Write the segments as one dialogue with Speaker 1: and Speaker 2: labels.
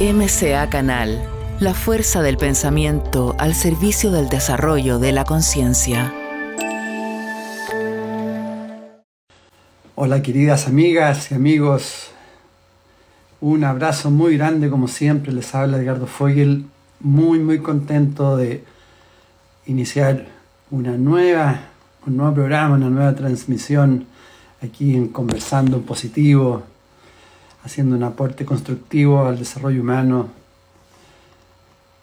Speaker 1: MCA Canal, la fuerza del pensamiento al servicio del desarrollo de la conciencia.
Speaker 2: Hola queridas amigas y amigos, un abrazo muy grande como siempre, les habla Edgardo Fogel, muy muy contento de iniciar una nueva, un nuevo programa, una nueva transmisión aquí en Conversando Positivo, haciendo un aporte constructivo al desarrollo humano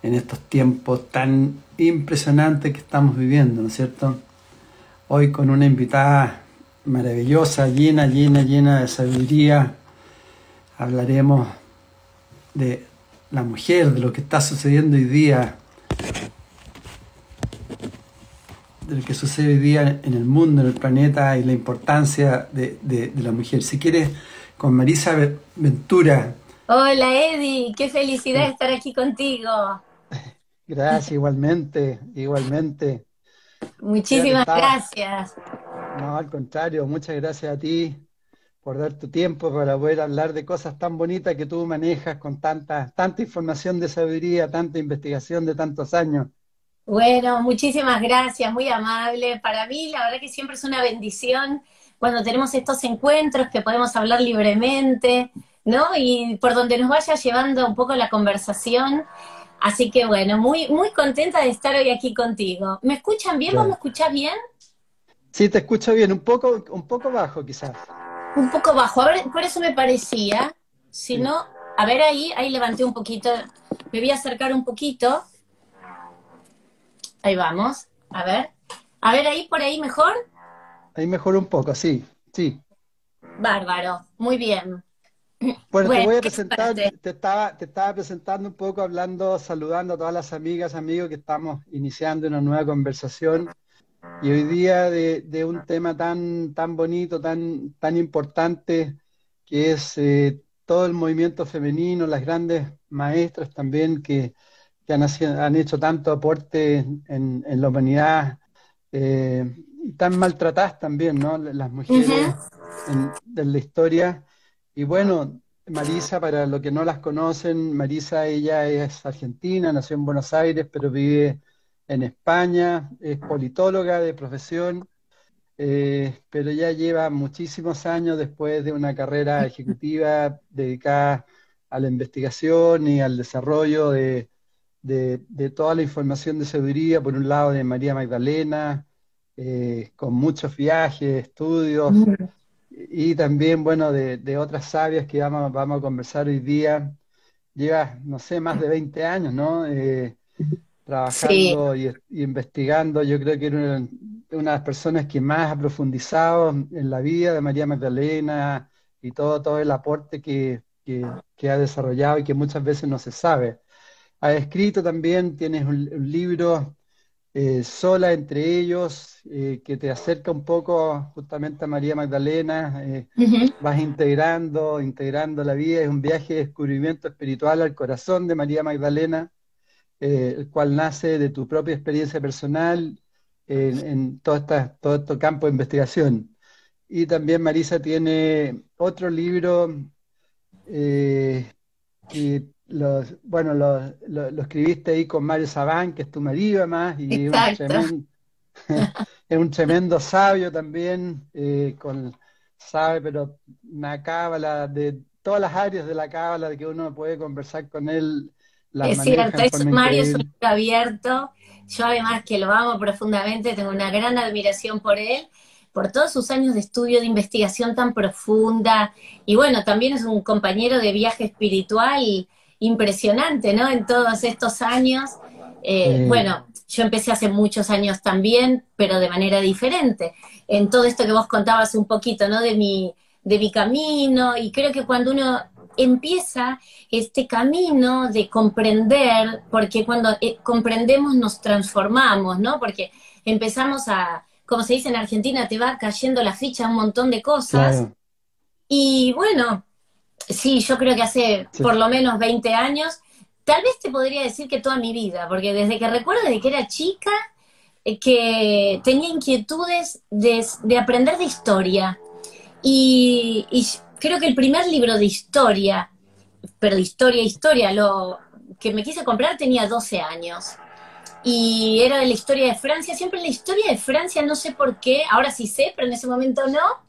Speaker 2: en estos tiempos tan impresionantes que estamos viviendo, ¿no es cierto? Hoy con una invitada maravillosa, llena, llena, llena de sabiduría, hablaremos de la mujer, de lo que está sucediendo hoy día, de lo que sucede hoy día en el mundo, en el planeta y la importancia de, de la mujer. Si quieres con Marisa Ventura.
Speaker 3: Hola Eddie, qué felicidad estar aquí contigo.
Speaker 2: Gracias, igualmente, igualmente.
Speaker 3: Muchísimas gracias.
Speaker 2: No, al contrario, muchas gracias a ti por dar tu tiempo para poder hablar de cosas tan bonitas que tú manejas con tanta, tanta información de sabiduría, tanta investigación de tantos años.
Speaker 3: Bueno, muchísimas gracias, muy amable. Para mí, la verdad que siempre es una bendición cuando tenemos estos encuentros que podemos hablar libremente, ¿no? Y por donde nos vaya llevando un poco la conversación. Así que bueno, muy, muy contenta de estar hoy aquí contigo. ¿Me escuchan bien? ¿Vos me escuchás bien?
Speaker 2: Sí, te escucho bien, un poco, un poco bajo quizás.
Speaker 3: Un poco bajo, a ver, por eso me parecía. Si no, a ver ahí, ahí levanté un poquito, me voy a acercar un poquito. Ahí vamos, a ver. A ver ahí, por ahí mejor.
Speaker 2: Ahí mejoró un poco, sí, sí.
Speaker 3: Bárbaro, muy bien.
Speaker 2: Bueno, te voy a presentar, te estaba, te estaba presentando un poco, hablando, saludando a todas las amigas, amigos que estamos iniciando una nueva conversación y hoy día de, un tema tan, tan bonito, tan, tan importante, que es eh, todo el movimiento femenino, las grandes maestras también que, han, han, hecho tanto aporte en, la humanidad. Eh, tan maltratadas también, ¿no? Las mujeres de la historia. Y bueno, Marisa, para los que no las conocen, Marisa, ella es argentina, nació en Buenos Aires, pero vive en España, es politóloga de profesión, eh, pero ya lleva muchísimos años después de una carrera ejecutiva dedicada a la investigación y al desarrollo de, de toda la información de sabiduría, por un lado de María Magdalena, eh, con muchos viajes, estudios y también, bueno, de, otras sabias que vamos, vamos, a conversar hoy día. Lleva, no sé, más de 20 años, ¿no? Eh, trabajando y, investigando. Yo creo que era una, de las personas que más ha profundizado en la vida de María Magdalena y todo, todo el aporte que, que, ha desarrollado y que muchas veces no se sabe. Ha escrito también, tienes un libro eh, sola entre ellos, eh, que te acerca un poco justamente a María Magdalena, eh, vas integrando, integrando la vida, es un viaje de descubrimiento espiritual al corazón de María Magdalena, el cual nace de tu propia experiencia personal en, todo, esta, todo este campo de investigación. Y también Marisa tiene otro libro que los, bueno, lo, lo, escribiste ahí con Mario Sabán, que es tu marido además, y es un tremendo sabio también, eh, con, sabe, pero una cábala de todas las áreas de la cábala de que uno puede conversar con él.
Speaker 3: es cierto, es, Mario es un abierto, yo además que lo amo profundamente, tengo una gran admiración por él, por todos sus años de estudio, de investigación tan profunda, y bueno, también es un compañero de viaje espiritual impresionante, ¿no? En todos estos años. Eh, bueno, yo empecé hace muchos años también, pero de manera diferente. En todo esto que vos contabas un poquito, ¿no? De mi, de mi camino, y creo que cuando uno empieza este camino de comprender, porque cuando eh, comprendemos nos transformamos, ¿no? Porque empezamos a, como se dice en Argentina, te va cayendo la ficha un montón de cosas. Y bueno, Sí, yo creo que hace por lo menos 20 años. Tal vez te podría decir que toda mi vida, porque desde que recuerdo, desde que era chica, eh, que tenía inquietudes de, aprender de historia. Y, creo que el primer libro de historia, pero de historia, historia. Lo que me quise comprar tenía 12 años. Y era de la historia de Francia. Siempre la historia de Francia, no sé por qué, ahora sí sé, pero en ese momento no,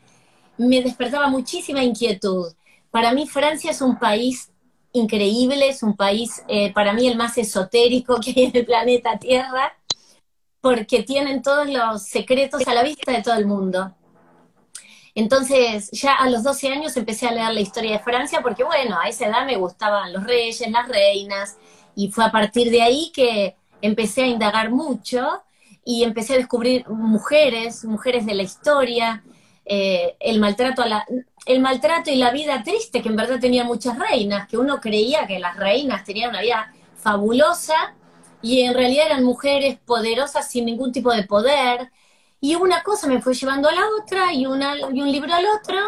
Speaker 3: me despertaba muchísima inquietud. Para mí Francia es un país increíble, es un país, eh, para mí el más esotérico que hay en el planeta Tierra, porque tienen todos los secretos a la vista de todo el mundo. Entonces, ya a los 12 años empecé a leer la historia de Francia, porque bueno, a esa edad me gustaban los reyes, las reinas, y fue a partir de ahí que empecé a indagar mucho y empecé a descubrir mujeres, mujeres de la historia, eh, el maltrato a la, el maltrato y la vida triste que en verdad tenían muchas reinas, que uno creía que las reinas tenían una vida fabulosa y en realidad eran mujeres poderosas sin ningún tipo de poder. Y una cosa me fue llevando a la otra y, una, y un libro al otro.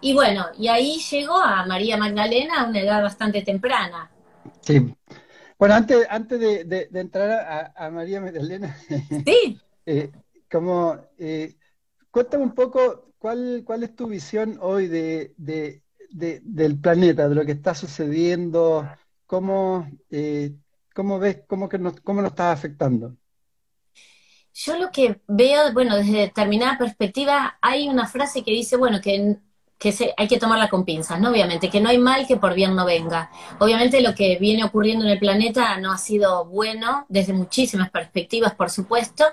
Speaker 3: Y bueno, y ahí llegó a María Magdalena a una edad bastante temprana.
Speaker 2: Sí. Bueno, antes, antes de, entrar a, María Magdalena,
Speaker 3: sí.
Speaker 2: eh, como, eh, cuéntame un poco cuál, cuál es tu visión hoy de, del planeta, de lo que está sucediendo, cómo, eh, cómo ves, cómo, que nos, cómo nos está afectando.
Speaker 3: Yo lo que veo, bueno, desde determinada perspectiva, hay una frase que dice, bueno, que que se, hay que tomarla con pinzas, ¿no? Obviamente, que no hay mal que por bien no venga. Obviamente lo que viene ocurriendo en el planeta no ha sido bueno desde muchísimas perspectivas, por supuesto.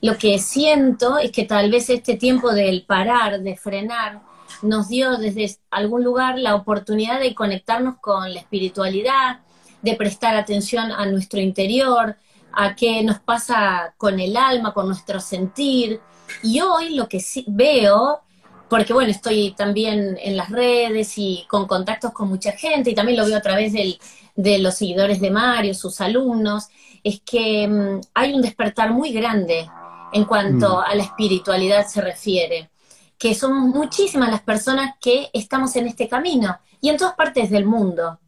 Speaker 3: Lo que siento es que tal vez este tiempo del parar, de frenar, nos dio desde algún lugar la oportunidad de conectarnos con la espiritualidad, de prestar atención a nuestro interior, a qué nos pasa con el alma, con nuestro sentir. Y hoy lo que veo porque bueno, estoy también en las redes y con contactos con mucha gente y también lo veo a través de los seguidores de Mario, sus alumnos, es que mm, hay un despertar muy grande en cuanto mm. a la espiritualidad se refiere, que somos muchísimas las personas que estamos en este camino y en todas partes del mundo.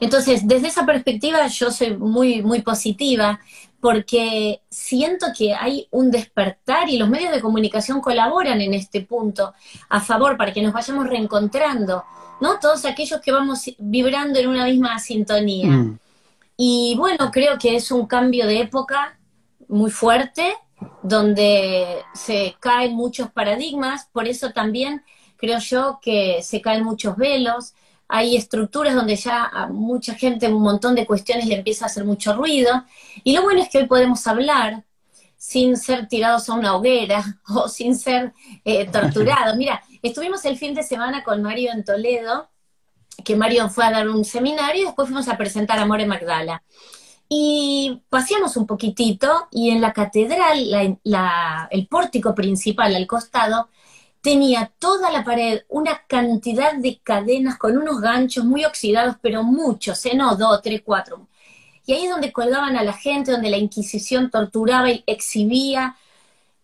Speaker 3: Entonces, desde esa perspectiva yo soy muy, muy positiva porque siento que hay un despertar y los medios de comunicación colaboran en este punto a favor para que nos vayamos reencontrando, ¿no? Todos aquellos que vamos vibrando en una misma sintonía. Mm. Y bueno, creo que es un cambio de época muy fuerte, donde se caen muchos paradigmas, por eso también creo yo que se caen muchos velos, hay estructuras donde ya a mucha gente un montón de cuestiones le empieza a hacer mucho ruido. Y lo bueno es que hoy podemos hablar sin ser tirados a una hoguera o sin ser eh, torturados. Mira, estuvimos el fin de semana con Mario en Toledo, que Mario fue a dar un seminario y después fuimos a presentar a More Magdala. Y paseamos un poquitito y en la catedral, el pórtico principal al costado, tenía toda la pared una cantidad de cadenas con unos ganchos muy oxidados, pero muchos, ¿eh? no dos, tres, cuatro. Y ahí es donde colgaban a la gente, donde la Inquisición torturaba y exhibía.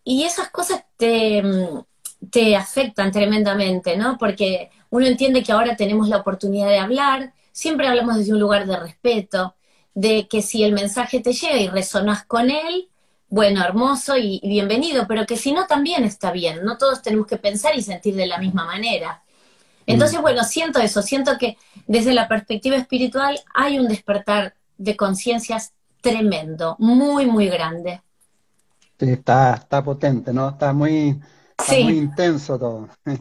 Speaker 3: Y esas cosas te, te afectan tremendamente, ¿no? Porque uno entiende que ahora tenemos la oportunidad de hablar, siempre hablamos desde un lugar de respeto, de que si el mensaje te llega y resonás con él, bueno, hermoso y, bienvenido, pero que si no también está bien, no todos tenemos que pensar y sentir de la misma manera. Entonces, mm. bueno, siento eso, siento que desde la perspectiva espiritual hay un despertar de conciencias tremendo, muy, muy grande.
Speaker 2: Sí, está, está potente, ¿no? Está muy, muy intenso todo.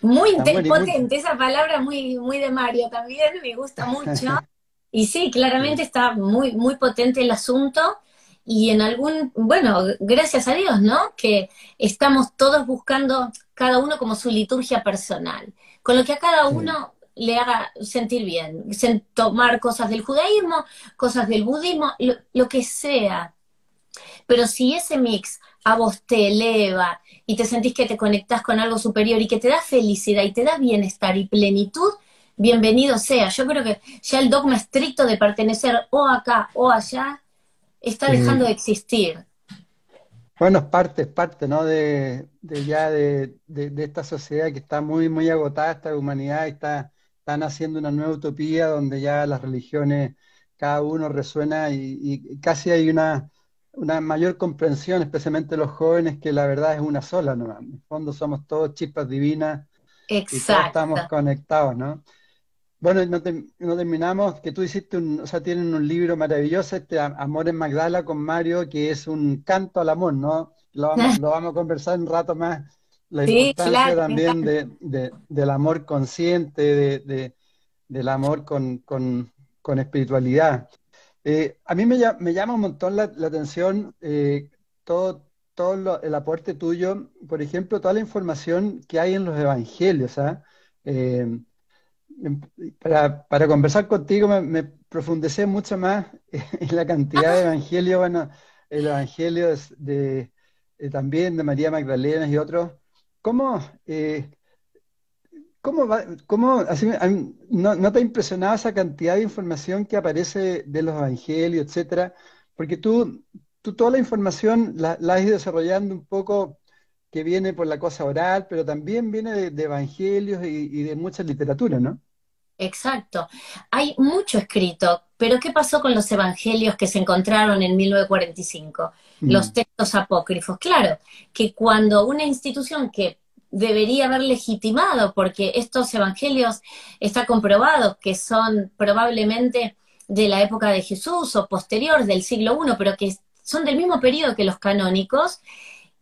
Speaker 3: Muy, potente, esa palabra muy, muy de Mario también, me gusta mucho. Y sí, claramente está muy, muy potente el asunto y en algún, bueno, gracias a Dios, ¿no? Que estamos todos buscando cada uno como su liturgia personal, con lo que a cada uno le haga sentir bien, tomar cosas del judaísmo, cosas del budismo, lo, que sea. Pero si ese mix a vos te eleva y te sentís que te conectás con algo superior y que te da felicidad y te da bienestar y plenitud, bienvenido sea. Yo creo que ya el dogma estricto de pertenecer o acá o allá está dejando de existir.
Speaker 2: Bueno, es parte, es parte, ¿no? De, ya de, esta sociedad que está muy, muy agotada, esta humanidad, está, están haciendo una nueva utopía donde ya las religiones, cada uno resuena y, casi hay una, una mayor comprensión, especialmente los jóvenes, que la verdad es una sola, ¿no? En el fondo somos todos chispas divinas
Speaker 3: Exacto.
Speaker 2: y todos estamos conectados, ¿no? Bueno, no, terminamos, que tú hiciste un, o sea, tienen un libro maravilloso, este Amor en Magdala con Mario, que es un canto al amor, ¿no? Lo vamos, lo vamos a conversar un rato más, la importancia también de, del amor consciente, de, del amor con, con, con espiritualidad. Eh, a mí me, me, llama un montón la, atención eh, todo, todo el aporte tuyo, por ejemplo, toda la información que hay en los evangelios. ¿ah? Eh, para, para, conversar contigo me, profundicé mucho más en la cantidad de evangelios, bueno, el evangelio de, también de María Magdalena y otros. ¿Cómo, ¿Cómo, cómo así, no, te ha impresionado esa cantidad de información que aparece de los evangelios, etcétera? Porque tú, tú toda la información la, has ido desarrollando un poco que viene por la cosa oral, pero también viene de, evangelios y, de mucha literatura, ¿no?
Speaker 3: Exacto. Hay mucho escrito, pero ¿qué pasó con los evangelios que se encontraron en 1945? Los mm. textos apócrifos. Claro, que cuando una institución que debería haber legitimado, porque estos evangelios está comprobado que son probablemente de la época de Jesús o posterior del siglo I, pero que son del mismo periodo que los canónicos.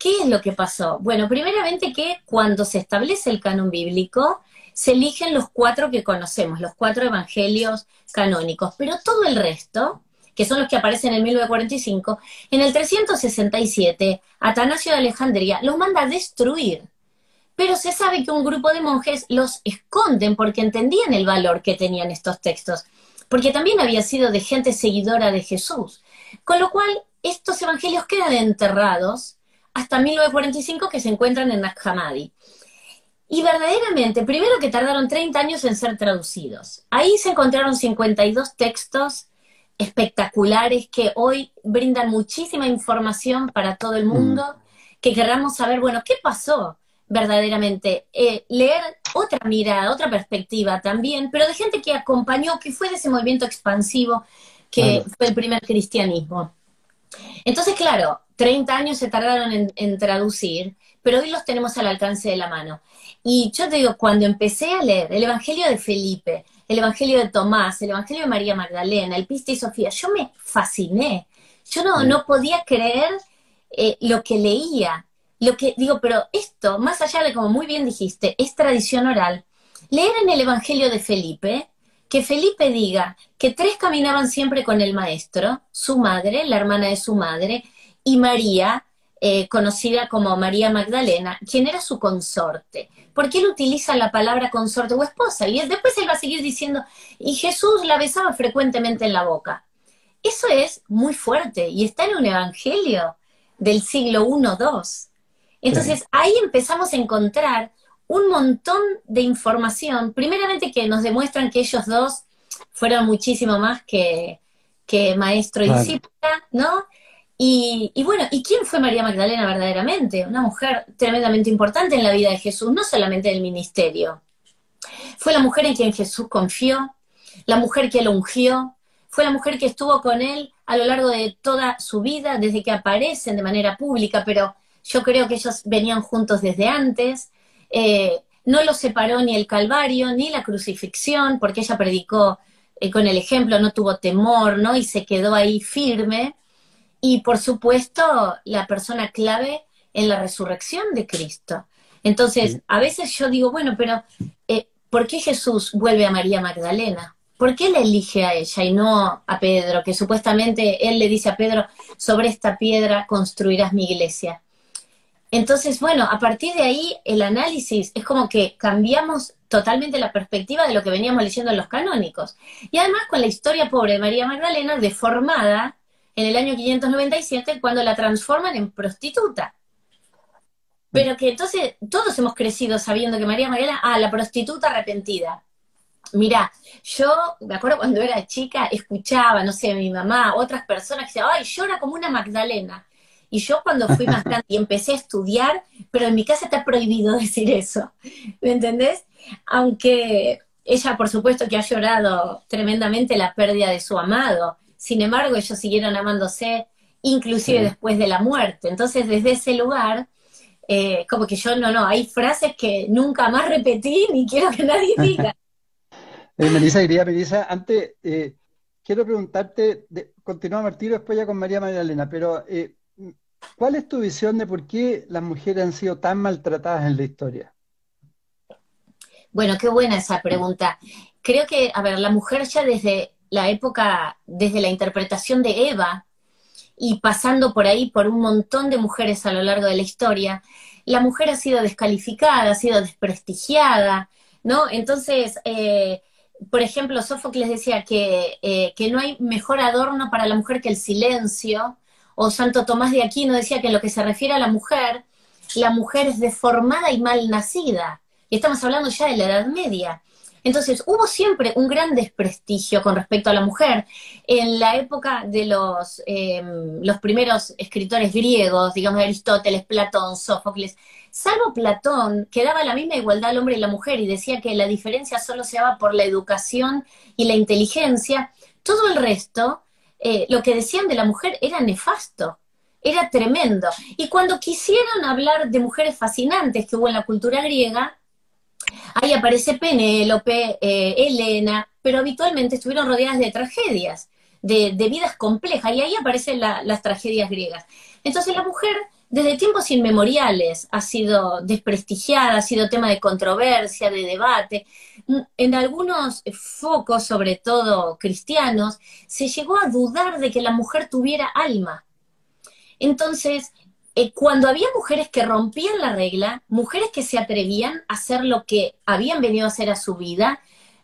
Speaker 3: ¿Qué es lo que pasó? Bueno, primeramente que cuando se establece el canon bíblico, se eligen los cuatro que conocemos, los cuatro evangelios canónicos, pero todo el resto, que son los que aparecen en 1945, en el 367, Atanasio de Alejandría los manda a destruir pero se sabe que un grupo de monjes los esconden porque entendían el valor que tenían estos textos, porque también había sido de gente seguidora de Jesús. Con lo cual, estos evangelios quedan enterrados hasta 1945 que se encuentran en Nag Y verdaderamente, primero que tardaron 30 años en ser traducidos. Ahí se encontraron 52 textos espectaculares que hoy brindan muchísima información para todo el mundo, mm. que querramos saber, bueno, ¿qué pasó? verdaderamente, eh, leer otra mirada, otra perspectiva también, pero de gente que acompañó, que fue de ese movimiento expansivo que fue el primer cristianismo. Entonces, claro, 30 años se tardaron en, traducir, pero hoy los tenemos al alcance de la mano. Y yo te digo, cuando empecé a leer el Evangelio de Felipe, el Evangelio de Tomás, el Evangelio de María Magdalena, el Piste y Sofía, yo me fasciné. Yo no, no podía creer eh, lo que leía. Lo que digo, pero esto, más allá de como muy bien dijiste, es tradición oral. Leer en el Evangelio de Felipe, que Felipe diga que tres caminaban siempre con el maestro, su madre, la hermana de su madre, y María, eh, conocida como María Magdalena, quien era su consorte. Porque él utiliza la palabra consorte o esposa, y después él va a seguir diciendo, y Jesús la besaba frecuentemente en la boca. Eso es muy fuerte y está en un evangelio del siglo I-II. Entonces ahí empezamos a encontrar un montón de información, primeramente que nos demuestran que ellos dos fueron muchísimo más que, maestro y discípula, ¿no? Y, bueno, ¿y quién fue María Magdalena verdaderamente? Una mujer tremendamente importante en la vida de Jesús, no solamente en el ministerio. Fue la mujer en quien Jesús confió, la mujer que lo ungió, fue la mujer que estuvo con él a lo largo de toda su vida, desde que aparecen de manera pública, pero yo creo que ellos venían juntos desde antes. Eh, no los separó ni el Calvario ni la crucifixión, porque ella predicó eh, con el ejemplo, no tuvo temor, ¿no? Y se quedó ahí firme. Y por supuesto, la persona clave en la resurrección de Cristo. Entonces, a veces yo digo, bueno, pero eh, ¿por qué Jesús vuelve a María Magdalena? ¿Por qué le elige a ella y no a Pedro? Que supuestamente él le dice a Pedro, sobre esta piedra construirás mi iglesia. Entonces, bueno, a partir de ahí el análisis es como que cambiamos totalmente la perspectiva de lo que veníamos leyendo en los canónicos. Y además con la historia pobre de María Magdalena deformada en el año 597 cuando la transforman en prostituta. Pero que entonces todos hemos crecido sabiendo que María Magdalena, ah, la prostituta arrepentida. Mira, yo me acuerdo cuando era chica, escuchaba, no sé, mi mamá, otras personas que decían, ay, llora como una Magdalena. Y yo cuando fui más grande y empecé a estudiar, pero en mi casa está prohibido decir eso, ¿me entendés? Aunque ella, por supuesto, que ha llorado tremendamente la pérdida de su amado, sin embargo, ellos siguieron amándose, inclusive después de la muerte. Entonces, desde ese lugar, eh, como que yo no, no, hay frases que nunca más repetí ni quiero que nadie diga.
Speaker 2: Eh, Melissa, diría Melissa, antes eh, quiero preguntarte, continúa Martino, después ya con María Magdalena, pero eh, ¿cuál es tu visión de por qué las mujeres han sido tan maltratadas en la historia?
Speaker 3: Bueno, qué buena esa pregunta. Creo que, a ver, la mujer ya desde la época, desde la interpretación de Eva y pasando por ahí por un montón de mujeres a lo largo de la historia, la mujer ha sido descalificada, ha sido desprestigiada, ¿no? Entonces, eh, por ejemplo, Sófocles decía que, eh, que no hay mejor adorno para la mujer que el silencio, o Santo Tomás de Aquino decía que en lo que se refiere a la mujer, la mujer es deformada y mal nacida. Y estamos hablando ya de la Edad Media. Entonces, hubo siempre un gran desprestigio con respecto a la mujer. En la época de los, em, los primeros escritores griegos, digamos Aristóteles, Platón, Sófocles, salvo Platón, que daba la misma igualdad al hombre y la mujer y decía que la diferencia solo se daba por la educación y la inteligencia, todo el resto, eh, lo que decían de la mujer era nefasto era tremendo. Y cuando quisieron hablar de mujeres fascinantes que hubo en la cultura griega, Ahí aparece Penélope, eh, Elena, pero habitualmente estuvieron rodeadas de tragedias, de, vidas complejas, y ahí aparecen las tragedias griegas. Entonces la mujer, desde tiempos inmemoriales, ha sido desprestigiada, ha sido tema de controversia, de debate. En algunos focos, sobre todo cristianos, se llegó a dudar de que la mujer tuviera alma. Entonces, eh, cuando había mujeres que rompían la regla, mujeres que se atrevían a hacer lo que habían venido a hacer a su vida,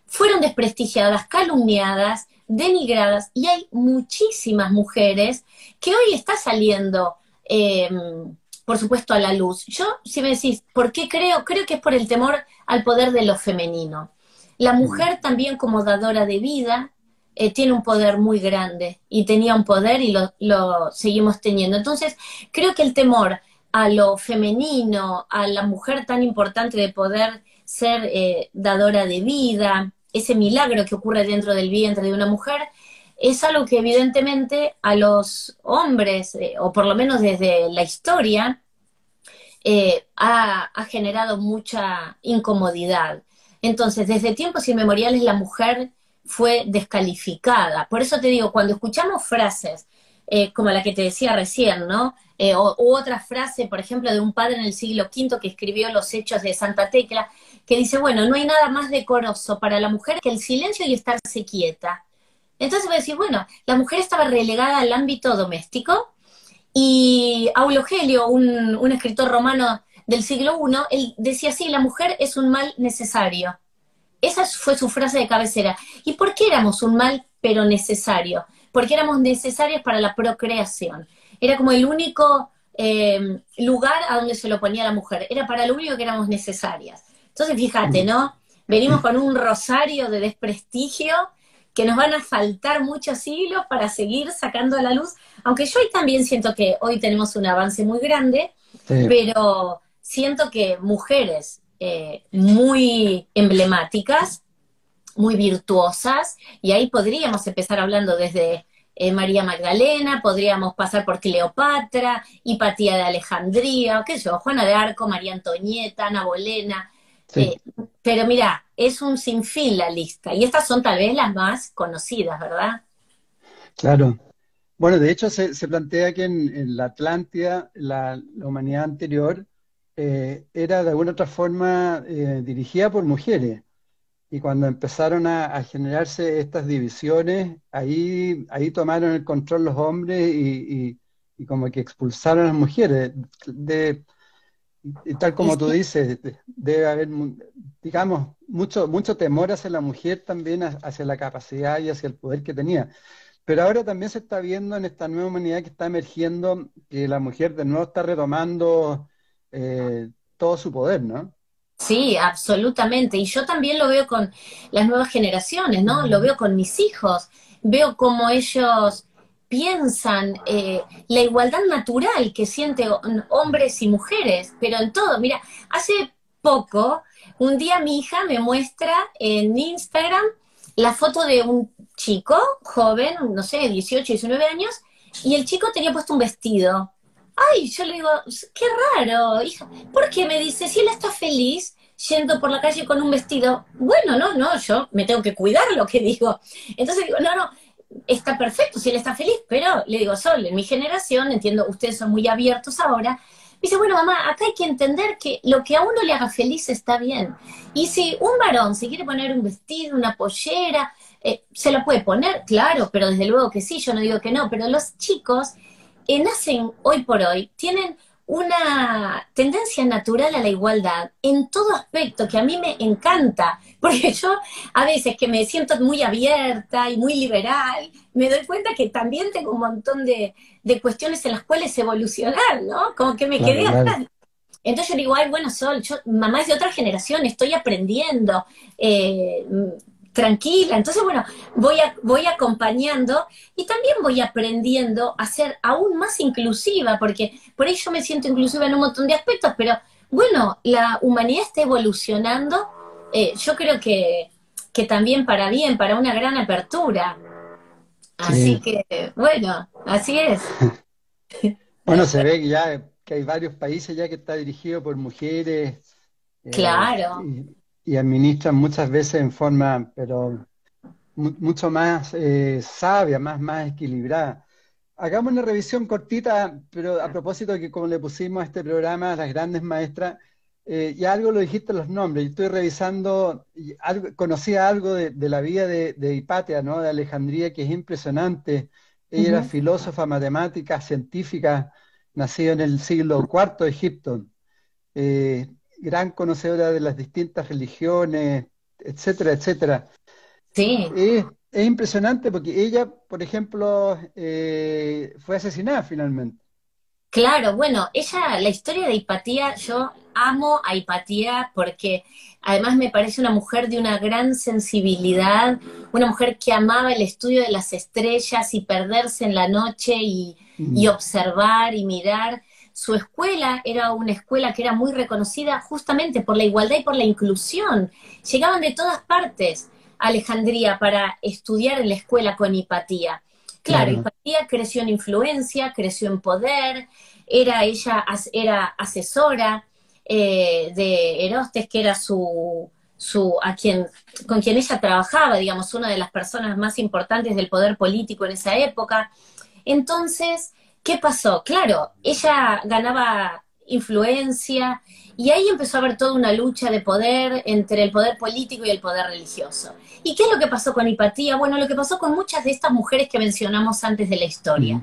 Speaker 3: fueron desprestigiadas, calumniadas, denigradas, y hay muchísimas mujeres que hoy está saliendo, em, por supuesto, a la luz. Yo, si me decís, ¿por qué creo? Creo que es por el temor al poder de lo femenino. La mujer también como dadora de vida, eh, tiene un poder muy grande y tenía un poder y lo, seguimos teniendo. Entonces, creo que el temor a lo femenino, a la mujer tan importante de poder ser eh, dadora de vida, ese milagro que ocurre dentro del vientre de una mujer, es algo que evidentemente a los hombres, eh, o por lo menos desde la historia, ha, generado mucha incomodidad. Entonces, desde tiempos inmemoriales la mujer fue descalificada. Por eso te digo, cuando escuchamos frases eh, como la que te decía recién, ¿no? Eh, o, u otra frase, por ejemplo, de un padre en el siglo V que escribió los hechos de Santa Tecla, que dice, bueno, no hay nada más decoroso para la mujer que el silencio y estarse quieta. Entonces voy a decir, bueno, la mujer estaba relegada al ámbito doméstico y Aulo Gelio, un, un escritor romano del siglo I, él decía así, la mujer es un mal necesario. Esa fue su frase de cabecera. ¿Y por qué éramos un mal pero necesario? Porque éramos necesarios para la procreación. Era como el único eh, lugar a donde se lo ponía la mujer. Era para lo único que éramos necesarias. Entonces, fíjate, ¿no? Venimos con un rosario de desprestigio que nos van a faltar muchos siglos para seguir sacando a la luz, aunque yo hoy también siento que hoy tenemos un avance muy grande, pero siento que mujeres eh, muy emblemáticas, muy virtuosas, y ahí podríamos empezar hablando desde eh, María Magdalena, podríamos pasar por Cleopatra, Hipatía de Alejandría, qué sé yo, Juana de Arco, María Antonieta, Ana Bolena. Eh, pero mira, es un sinfín la lista, y estas son tal vez las más conocidas, ¿verdad?
Speaker 2: Claro. Bueno, de hecho se, plantea que en, la Atlántida, la humanidad anterior, eh, era de alguna otra forma eh, dirigida por mujeres. Y cuando empezaron a, generarse estas divisiones, ahí, ahí tomaron el control los hombres y, como que expulsaron a las mujeres. De, y tal como tú dices, debe haber, digamos, mucho, mucho temor hacia la mujer también, hacia la capacidad y hacia el poder que tenía. Pero ahora también se está viendo en esta nueva humanidad que está emergiendo que la mujer de nuevo está retomando eh, todo su poder, ¿no?
Speaker 3: Sí, absolutamente. Y yo también lo veo con las nuevas generaciones, ¿no? Lo veo con mis hijos. Veo cómo ellos piensan eh, la igualdad natural que sienten hombres y mujeres, pero en todo. Mira, hace poco, un día mi hija me muestra en Instagram la foto de un chico joven, no sé, 18, 19 años, y el chico tenía puesto un vestido Ay, yo le digo, qué raro, hija. ¿Por qué me dice? Si él está feliz, yendo por la calle con un vestido. Bueno, no, no, yo me tengo que cuidar lo que digo. Entonces digo, no, no, está perfecto, si él está feliz, pero le digo, Sol, en mi generación, entiendo, ustedes son muy abiertos ahora. Dice, bueno, mamá, acá hay que entender que lo que a uno le haga feliz está bien. Y si un varón se quiere poner un vestido, una pollera, eh, se lo puede poner, claro, pero desde luego que sí, yo no digo que no, pero los chicos nacen hoy por hoy, tienen una tendencia natural a la igualdad en todo aspecto que a mí me encanta, porque yo a veces que me siento muy abierta y muy liberal, me doy cuenta que también tengo un montón de, cuestiones en las cuales evolucionar, ¿no? Como que me quedé atrás. Entonces yo digo, ay, bueno, Sol, yo, mamá es de otra generación, estoy aprendiendo. Eh, tranquila. Entonces, bueno, voy, a, voy acompañando y también voy aprendiendo a ser aún más inclusiva, porque por ahí yo me siento inclusiva en un montón de aspectos, pero bueno, la humanidad está evolucionando, eh, yo creo que, que también para bien, para una gran apertura. Así que, bueno, así es.
Speaker 2: bueno, se ve que ya que hay varios países ya que está dirigido por mujeres.
Speaker 3: Eh, claro
Speaker 2: y administran muchas veces en forma, pero mucho más eh, sabia, más, más equilibrada. Hagamos una revisión cortita, pero a propósito de que como le pusimos a este programa a las grandes maestras, eh, ya algo lo dijiste los nombres, yo estoy revisando, algo, conocía algo de, la vida de, de, Hipatia, ¿no? de Alejandría, que es impresionante. Ella era filósofa, matemática, científica, nacida en el siglo IV de Egipto. Eh, gran conocedora de las distintas religiones, etcétera, etcétera.
Speaker 3: Sí.
Speaker 2: Es, impresionante porque ella, por ejemplo, eh, fue asesinada finalmente.
Speaker 3: Claro, bueno, ella, la historia de Hipatía, yo amo a Hipatía porque además me parece una mujer de una gran sensibilidad, una mujer que amaba el estudio de las estrellas y perderse en la noche y, y mm. observar y mirar su escuela era una escuela que era muy reconocida justamente por la igualdad y por la inclusión. Llegaban de todas partes a Alejandría para estudiar en la escuela con Hipatía. Claro, Hipatía creció en influencia, creció en poder, era ella era asesora eh, de Erostes, que era su, su, a quien, con quien ella trabajaba, digamos, una de las personas más importantes del poder político en esa época. Entonces, ¿Qué pasó? Claro, ella ganaba influencia y ahí empezó a haber toda una lucha de poder entre el poder político y el poder religioso. ¿Y qué es lo que pasó con Hipatía? Bueno, lo que pasó con muchas de estas mujeres que mencionamos antes de la historia.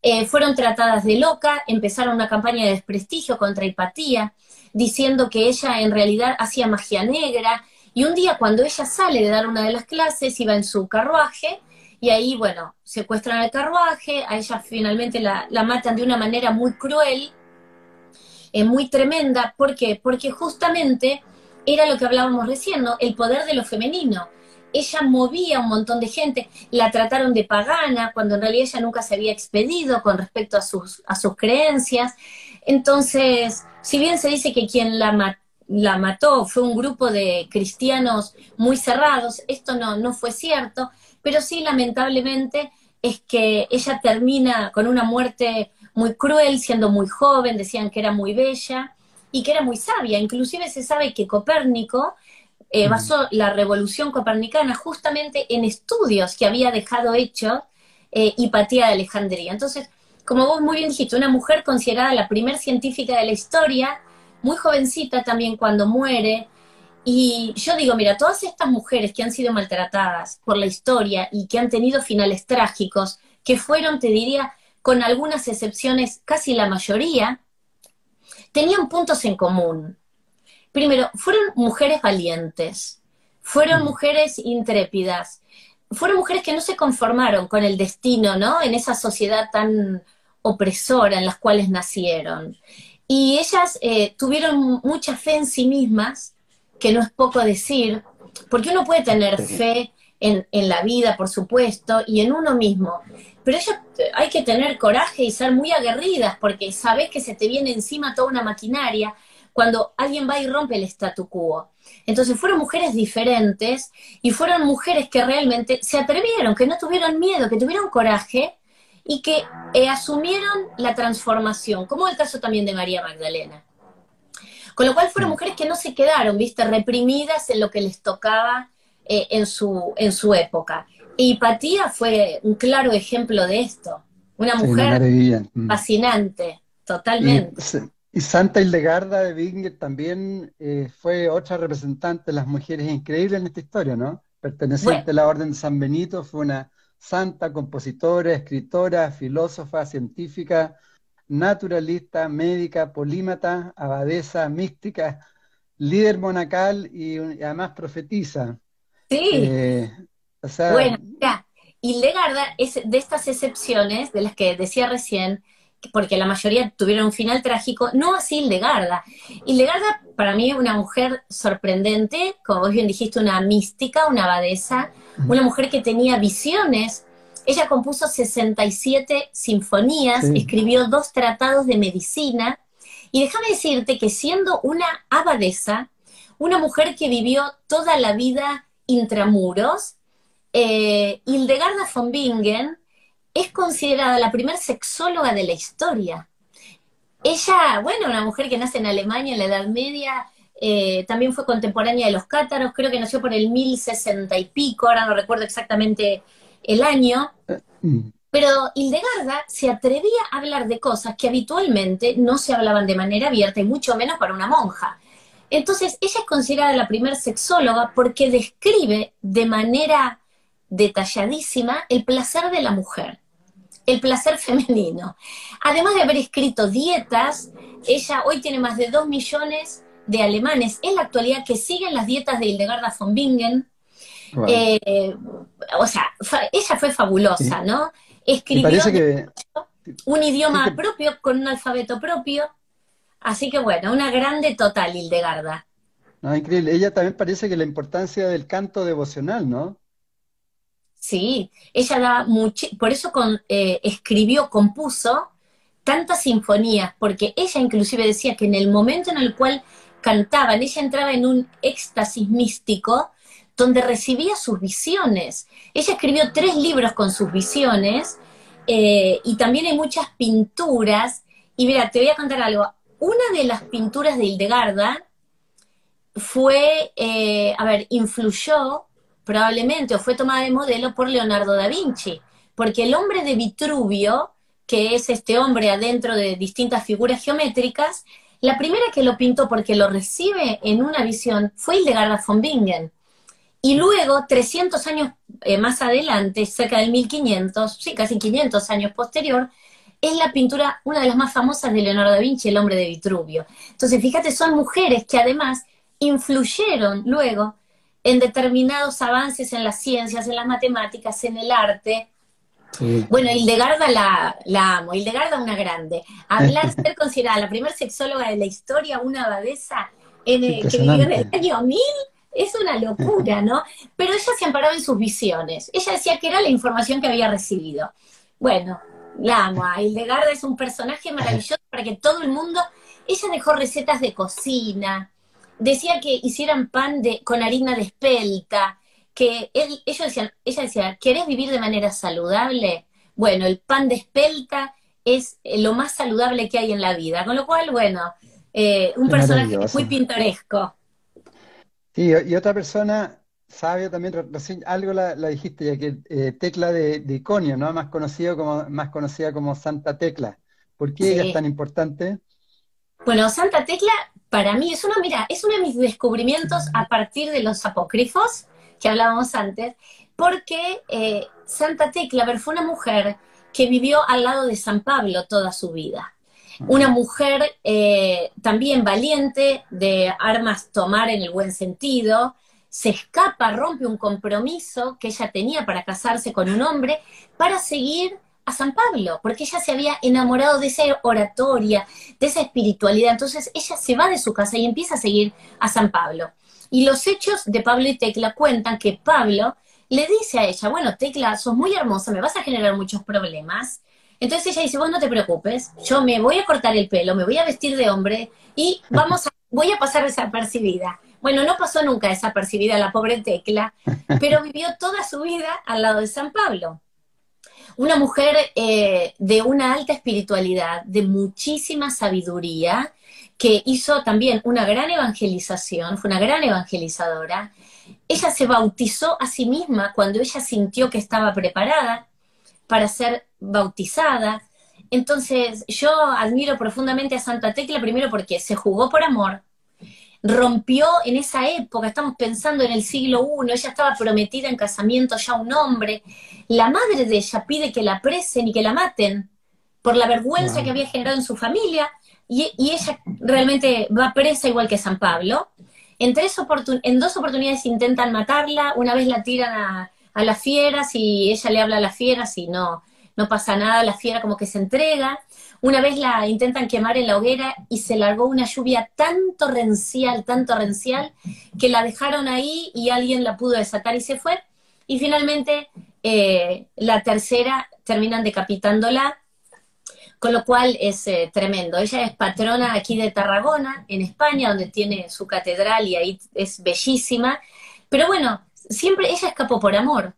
Speaker 3: Eh, fueron tratadas de loca, empezaron una campaña de desprestigio contra Hipatía, diciendo que ella en realidad hacía magia negra, y un día cuando ella sale de dar una de las clases, iba en su carruaje, y ahí, bueno, secuestran el carruaje, a ella finalmente la, matan de una manera muy cruel, eh, muy tremenda. ¿Por qué? Porque justamente era lo que hablábamos recién, ¿no? El poder de lo femenino. Ella movía un montón de gente, la trataron de pagana, cuando en realidad ella nunca se había expedido con respecto a sus, a sus creencias. Entonces, si bien se dice que quien la, la mató fue un grupo de cristianos muy cerrados, esto no, no fue cierto pero sí lamentablemente es que ella termina con una muerte muy cruel, siendo muy joven, decían que era muy bella y que era muy sabia. Inclusive se sabe que Copérnico eh, basó la revolución copernicana justamente en estudios que había dejado hecho eh, Hipatía de Alejandría. Entonces, como vos muy bien dijiste, una mujer considerada la primer científica de la historia, muy jovencita también cuando muere, y yo digo, mira, todas estas mujeres que han sido maltratadas por la historia y que han tenido finales trágicos, que fueron, te diría, con algunas excepciones, casi la mayoría, tenían puntos en común. Primero, fueron mujeres valientes, fueron mm. mujeres intrépidas, fueron mujeres que no se conformaron con el destino, ¿no? En esa sociedad tan opresora en las cuales nacieron. Y ellas eh, tuvieron mucha fe en sí mismas, que no es poco decir, porque uno puede tener fe en, la vida, por supuesto, y en uno mismo, pero hay que tener coraje y ser muy aguerridas, porque sabes que se te viene encima toda una maquinaria cuando alguien va y rompe el statu quo. Entonces fueron mujeres diferentes y fueron mujeres que realmente se atrevieron, que no tuvieron miedo, que tuvieron coraje y que eh, asumieron la transformación, como el caso también de María Magdalena. Con lo cual fueron mujeres que no se quedaron, viste, reprimidas en lo que les tocaba eh, en, su, en su época. Y Patía fue un claro ejemplo de esto. Una mujer mm. fascinante, totalmente.
Speaker 2: Y, Santa Hildegarda de Winger también eh, fue otra representante de las mujeres increíbles en esta historia, ¿no? Perteneciente a la Orden de San Benito, fue una santa, compositora, escritora, filósofa, científica, naturalista, médica, polímata, abadesa, mística, líder monacal y, además profetiza.
Speaker 3: Sí. Eh, bueno, ya. Hildegarda es de estas excepciones de las que decía recién, porque la mayoría tuvieron un final trágico, no así Hildegarda. Hildegarda para mí es una mujer sorprendente, como vos bien dijiste, una mística, una abadesa, una mujer que tenía visiones. Ella compuso 67 sinfonías, escribió dos tratados de medicina, y déjame decirte que siendo una abadesa, una mujer que vivió toda la vida intramuros, eh, Hildegarda von Bingen es considerada la primer sexóloga de la historia. Ella, bueno, una mujer que nace en Alemania en la Edad Media, eh, también fue contemporánea de los cátaros, creo que nació por el 1060 y pico, ahora no recuerdo exactamente el año. Pero Hildegarda se atrevía a hablar de cosas que habitualmente no se hablaban de manera abierta y mucho menos para una monja. Entonces, ella es considerada la primer sexóloga porque describe de manera detalladísima el placer de la mujer, el placer femenino. Además de haber escrito dietas, ella hoy tiene más de dos millones de alemanes en la actualidad que siguen las dietas de Hildegarda von Bingen. Eh, o sea, ella fue fabulosa, ¿no? Escribió un idioma propio con un alfabeto propio. Así que bueno, una grande total Hildegarda.
Speaker 2: No, increíble. Ella también parece que la importancia del canto devocional, ¿no?
Speaker 3: Sí, ella da mucho, por eso eh, escribió, compuso tantas sinfonías, porque ella inclusive decía que en el momento en el cual cantaban, ella entraba en un éxtasis místico donde recibía sus visiones. Ella escribió tres libros con sus visiones eh, y también hay muchas pinturas. Y mira, te voy a contar algo. Una de las pinturas de Hildegarda fue, eh, a ver, influyó probablemente o fue tomada de modelo por Leonardo da Vinci, porque el hombre de Vitruvio, que es este hombre adentro de distintas figuras geométricas, la primera que lo pintó porque lo recibe en una visión fue Hildegarda von Bingen. Y luego, 300 años eh, más adelante, cerca del 1500, sí, casi 500 años posterior, es la pintura, una de las más famosas de Leonardo da Vinci, El hombre de Vitruvio. Entonces, fíjate, son mujeres que además influyeron luego en determinados avances en las ciencias, en las matemáticas, en el arte. Bueno, Hildegarda la, la amo, Hildegarda una grande. Hablar, ser considerada la primera sexóloga de la historia, una abadesa en el, que vivió en el año 1000, es una locura, ¿no? Pero ella se amparaba en sus visiones. Ella decía que era la información que había recibido. Bueno, la amo. Hildegarda es un personaje maravilloso para que todo el mundo. Ella dejó recetas de cocina, decía que hicieran pan de, con harina de espelta, que ellos decían, ella decía, ¿querés vivir de manera saludable? Bueno, el pan de espelta es eh, lo más saludable que hay en la vida, con lo cual, bueno, eh, un personaje muy pintoresco.
Speaker 2: Sí, y otra persona sabia también, algo la, dijiste, ya que eh, Tecla de, Iconio, ¿no? Más, conocido como, más conocida como Santa Tecla. ¿Por qué ella es tan importante?
Speaker 3: Bueno, Santa Tecla para mí es uno, mira, es uno de mis descubrimientos a partir de los apócrifos que hablábamos antes, porque eh, Santa Tecla fue una mujer que vivió al lado de San Pablo toda su vida. Una mujer eh, también valiente, de armas tomar en el buen sentido, se escapa, rompe un compromiso que ella tenía para casarse con un hombre, para seguir a San Pablo, porque ella se había enamorado de esa oratoria, de esa espiritualidad. Entonces ella se va de su casa y empieza a seguir a San Pablo. Y los hechos de Pablo y Tecla cuentan que Pablo le dice a ella, bueno, Tecla, sos muy hermosa, me vas a generar muchos problemas. Entonces ella dice, vos no te preocupes, yo me voy a cortar el pelo, me voy a vestir de hombre y vamos a, voy a pasar desapercibida. Bueno, no pasó nunca desapercibida la pobre Tecla, pero vivió toda su vida al lado de San Pablo una mujer eh, de una alta espiritualidad, de muchísima sabiduría, que hizo también una gran evangelización, fue una gran evangelizadora. Ella se bautizó a sí misma cuando ella sintió que estaba preparada para ser bautizada. Entonces, yo admiro profundamente a Santa Tecla, primero porque se jugó por amor, rompió en esa época, estamos pensando en el siglo I, ella estaba prometida en casamiento ya a un hombre, la madre de ella pide que la presen y que la maten por la vergüenza que había generado en su familia, y, ella realmente va presa igual que San Pablo. En, tres en dos oportunidades intentan matarla, una vez la tiran a, a las fieras y ella le habla a las fieras y no, no pasa nada, la fiera como que se entrega. Una vez la intentan quemar en la hoguera y se largó una lluvia tan torrencial, tan torrencial, que la dejaron ahí y alguien la pudo desatar y se fue. Y finalmente eh, la tercera terminan decapitándola, con lo cual es eh, tremendo. Ella es patrona aquí de Tarragona, en España, donde tiene su catedral y ahí es bellísima. Pero bueno, siempre ella escapó por amor,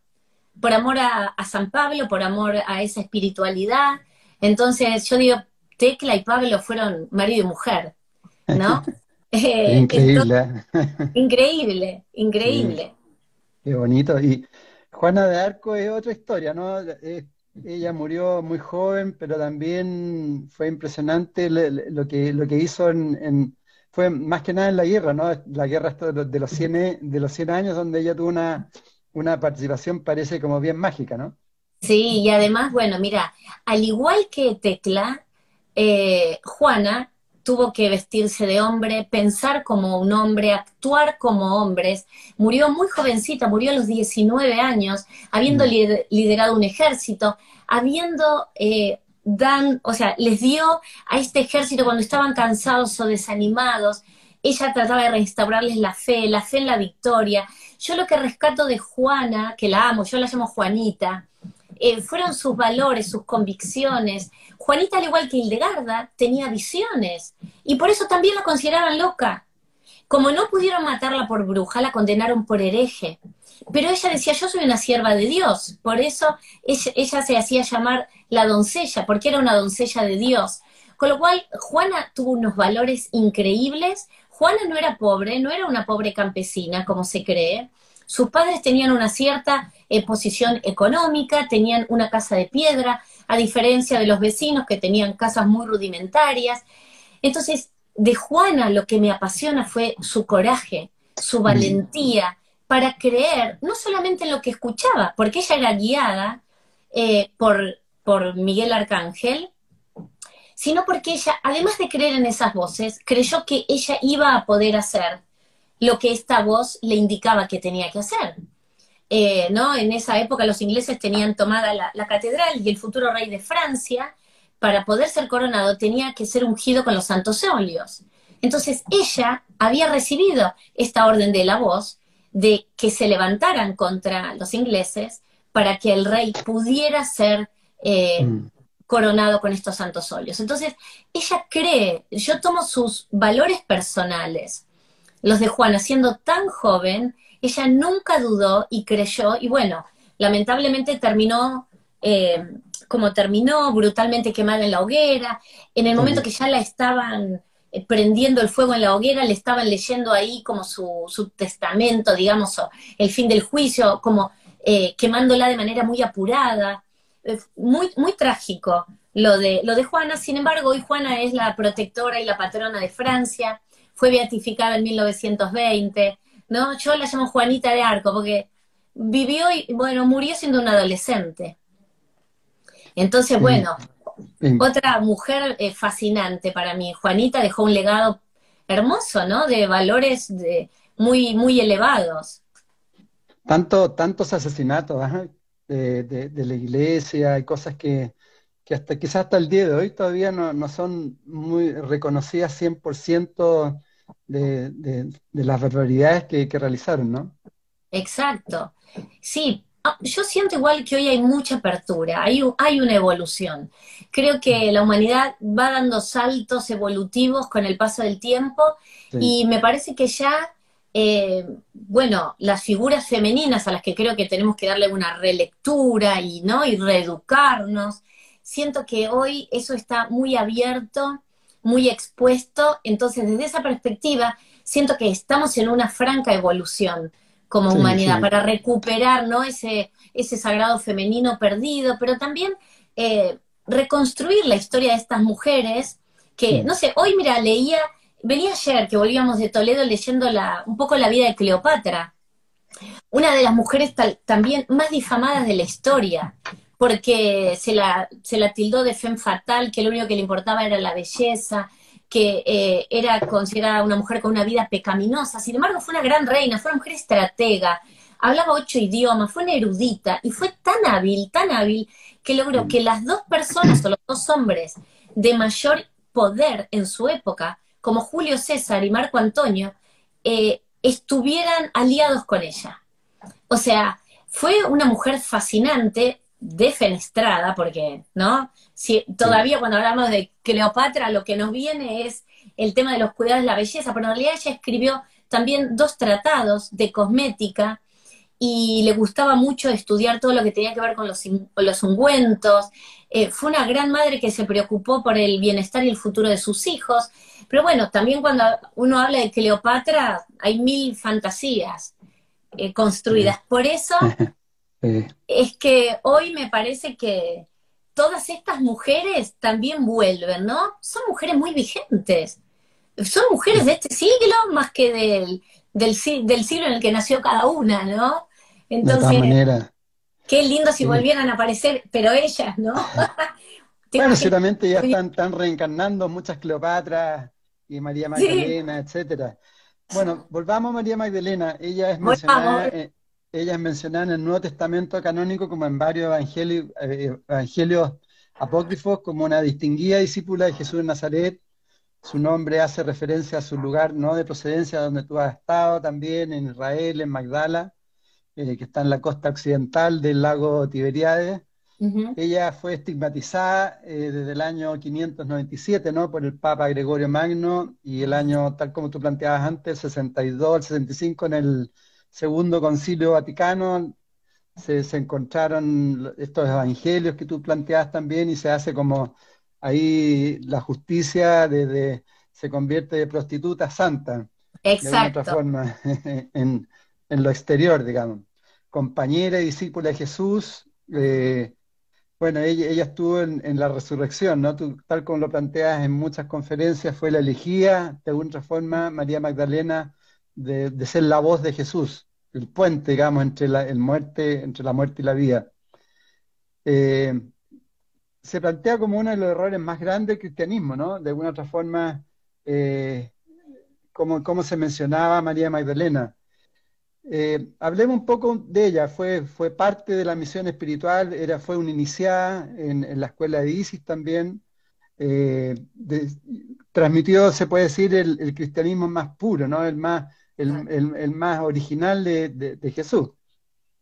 Speaker 3: por amor a, San Pablo, por amor a esa espiritualidad. Entonces yo digo, Tecla y Pablo fueron marido y mujer, ¿no?
Speaker 2: Eh, increíble.
Speaker 3: increíble, increíble.
Speaker 2: Qué bonito. Y Juana de Arco es otra historia, ¿no? ella murió muy joven, pero también fue impresionante lo que, lo que hizo en, fue más que nada en la guerra, ¿no? La guerra de los 100, de los 100 años, donde ella tuvo una, una participación, parece como bien mágica, ¿no?
Speaker 3: Sí, y además, bueno, mira, al igual que Tecla, eh, Juana tuvo que vestirse de hombre, pensar como un hombre, actuar como hombres. Murió muy jovencita, murió a los 19 años, habiendo mm. liderado un ejército, habiendo eh, dan, o sea, les dio a este ejército cuando estaban cansados o desanimados, ella trataba de restaurarles la fe, la fe en la victoria. Yo lo que rescato de Juana, que la amo, yo la llamo Juanita, eh, fueron sus valores, sus convicciones. Juanita, al igual que Hildegarda, tenía visiones y por eso también la consideraban loca. Como no pudieron matarla por bruja, la condenaron por hereje. Pero ella decía, yo soy una sierva de Dios. Por eso ella, se hacía llamar la doncella, porque era una doncella de Dios. Con lo cual, Juana tuvo unos valores increíbles. Juana no era pobre, no era una pobre campesina, como se cree. Sus padres tenían una cierta eh, posición económica, tenían una casa de piedra, a diferencia de los vecinos que tenían casas muy rudimentarias. Entonces, de Juana lo que me apasiona fue su coraje, su valentía, para creer no solamente en lo que escuchaba, porque ella era guiada eh, por, por Miguel Arcángel, sino porque ella, además de creer en esas voces, creyó que ella iba a poder hacer lo que esta voz le indicaba que tenía que hacer. Eh, ¿no? En esa época los ingleses tenían tomada la, la, catedral y el futuro rey de Francia, para poder ser coronado, tenía que ser ungido con los santos óleos. Entonces ella había recibido esta orden de la voz de que se levantaran contra los ingleses para que el rey pudiera ser eh, mm. Coronado con estos santos óleos. Entonces, ella cree, yo tomo sus valores personales, los de Juana, siendo tan joven, ella nunca dudó y creyó, y bueno, lamentablemente terminó eh, como terminó, brutalmente quemada en la hoguera, en el momento que ya la estaban eh, prendiendo el fuego en la hoguera, le estaban leyendo ahí como su, testamento, digamos, el fin del juicio, como eh, quemándola de manera muy apurada. Muy, muy trágico lo de, lo de Juana, sin embargo, hoy Juana es la protectora y la patrona de Francia, fue beatificada en 1920, ¿no? Yo la llamo Juanita de Arco porque vivió y, bueno, murió siendo una adolescente. Entonces, bueno, otra mujer eh, fascinante para mí. Juanita dejó un legado hermoso, ¿no? De valores muy, muy elevados.
Speaker 2: Tanto, tantos asesinatos de, la iglesia y cosas que, hasta quizás hasta el día de hoy todavía no, son muy reconocidas 100% de, de, de las barbaridades que, que realizaron, ¿no?
Speaker 3: Exacto. Sí, Ah, yo siento igual que hoy hay mucha apertura, hay, hay una evolución. Creo que la humanidad va dando saltos evolutivos con el paso del tiempo y me parece que ya, eh, bueno, las figuras femeninas a las que creo que tenemos que darle una relectura y, ¿no? y reeducarnos, siento que hoy eso está muy abierto. muy expuesto. Entonces, desde esa perspectiva, siento que estamos en una franca evolución como humanidad para recuperar ¿no? ese, ese sagrado femenino perdido, pero también eh, reconstruir la historia de estas mujeres que, no sé, hoy mira, leía, venía ayer que volvíamos de Toledo leyendo un poco la vida de Cleopatra, una de las mujeres también más difamadas de la historia, porque se la, se la tildó de femme fatal, que lo único que le importaba era la belleza, que eh, era considerada una mujer con una vida pecaminosa. Sin embargo, fue una gran reina, fue una mujer estratega, hablaba ocho idiomas, fue una erudita y fue tan hábil, tan hábil, que logró que las dos personas o los dos hombres de mayor poder en su época, como Julio César y Marco Antonio, eh, estuvieran aliados con ella. O sea, fue una mujer fascinante, defenestrada, porque, ¿no? Si, todavía cuando hablamos de Cleopatra, lo que nos viene es el tema de los cuidados de la belleza, pero en realidad ella escribió también dos tratados de cosmética y le gustaba mucho estudiar todo lo que tenía que ver con los, los ungüentos. Eh, fue una gran madre que se preocupó por el bienestar y el futuro de sus hijos. Pero bueno, también cuando uno habla de Cleopatra, hay mil fantasías eh, construidas. Por eso es que hoy me parece que todas estas mujeres también vuelven, ¿no? Son mujeres muy vigentes. Son mujeres de este siglo más que del, del, siglo en el que nació cada una, ¿no? Entonces, qué lindo si volvieran a aparecer, pero ellas, ¿no?
Speaker 2: bueno, seguramente ya están, están, reencarnando muchas Cleopatras y María Magdalena, etcétera. Bueno, volvamos a María Magdalena. Ella es mencionada, eh, ella es mencionada en el Nuevo Testamento canónico como en varios evangelios, eh, evangelios apócrifos como una distinguida discípula de Jesús de Nazaret. Su nombre hace referencia a su lugar no de procedencia donde tú has estado también, en Israel, en Magdala. Eh, que está en la costa occidental del lago Tiberiades. Ella fue estigmatizada eh, desde el año 597 ¿no? por el Papa Gregorio Magno y el año, tal como tú planteabas antes, 62, el 65, en el Segundo Concilio Vaticano, se, encontraron estos evangelios que tú planteabas también y se hace como ahí la justicia desde se convierte de prostituta a santa.
Speaker 3: Exacto.
Speaker 2: De otra forma, en, en lo exterior, digamos. Compañera y discípula de Jesús, eh, bueno, ella, ella estuvo en, la resurrección, ¿no? tal como lo planteas en muchas conferencias, fue la elegía, de alguna forma, María Magdalena, de, ser la voz de Jesús, el puente, digamos, entre la, muerte, entre la muerte y la vida. Eh, se plantea como uno de los errores más grandes del cristianismo, ¿no? De alguna otra forma, eh, como, como se mencionaba María Magdalena. Eh, hablemos un poco de ella. Fue, fue parte de la misión espiritual, era, fue una iniciada en, la escuela de Isis también. Eh, transmitió, se puede decir, el, cristianismo más puro, ¿no? El más, el, más original de, Jesús.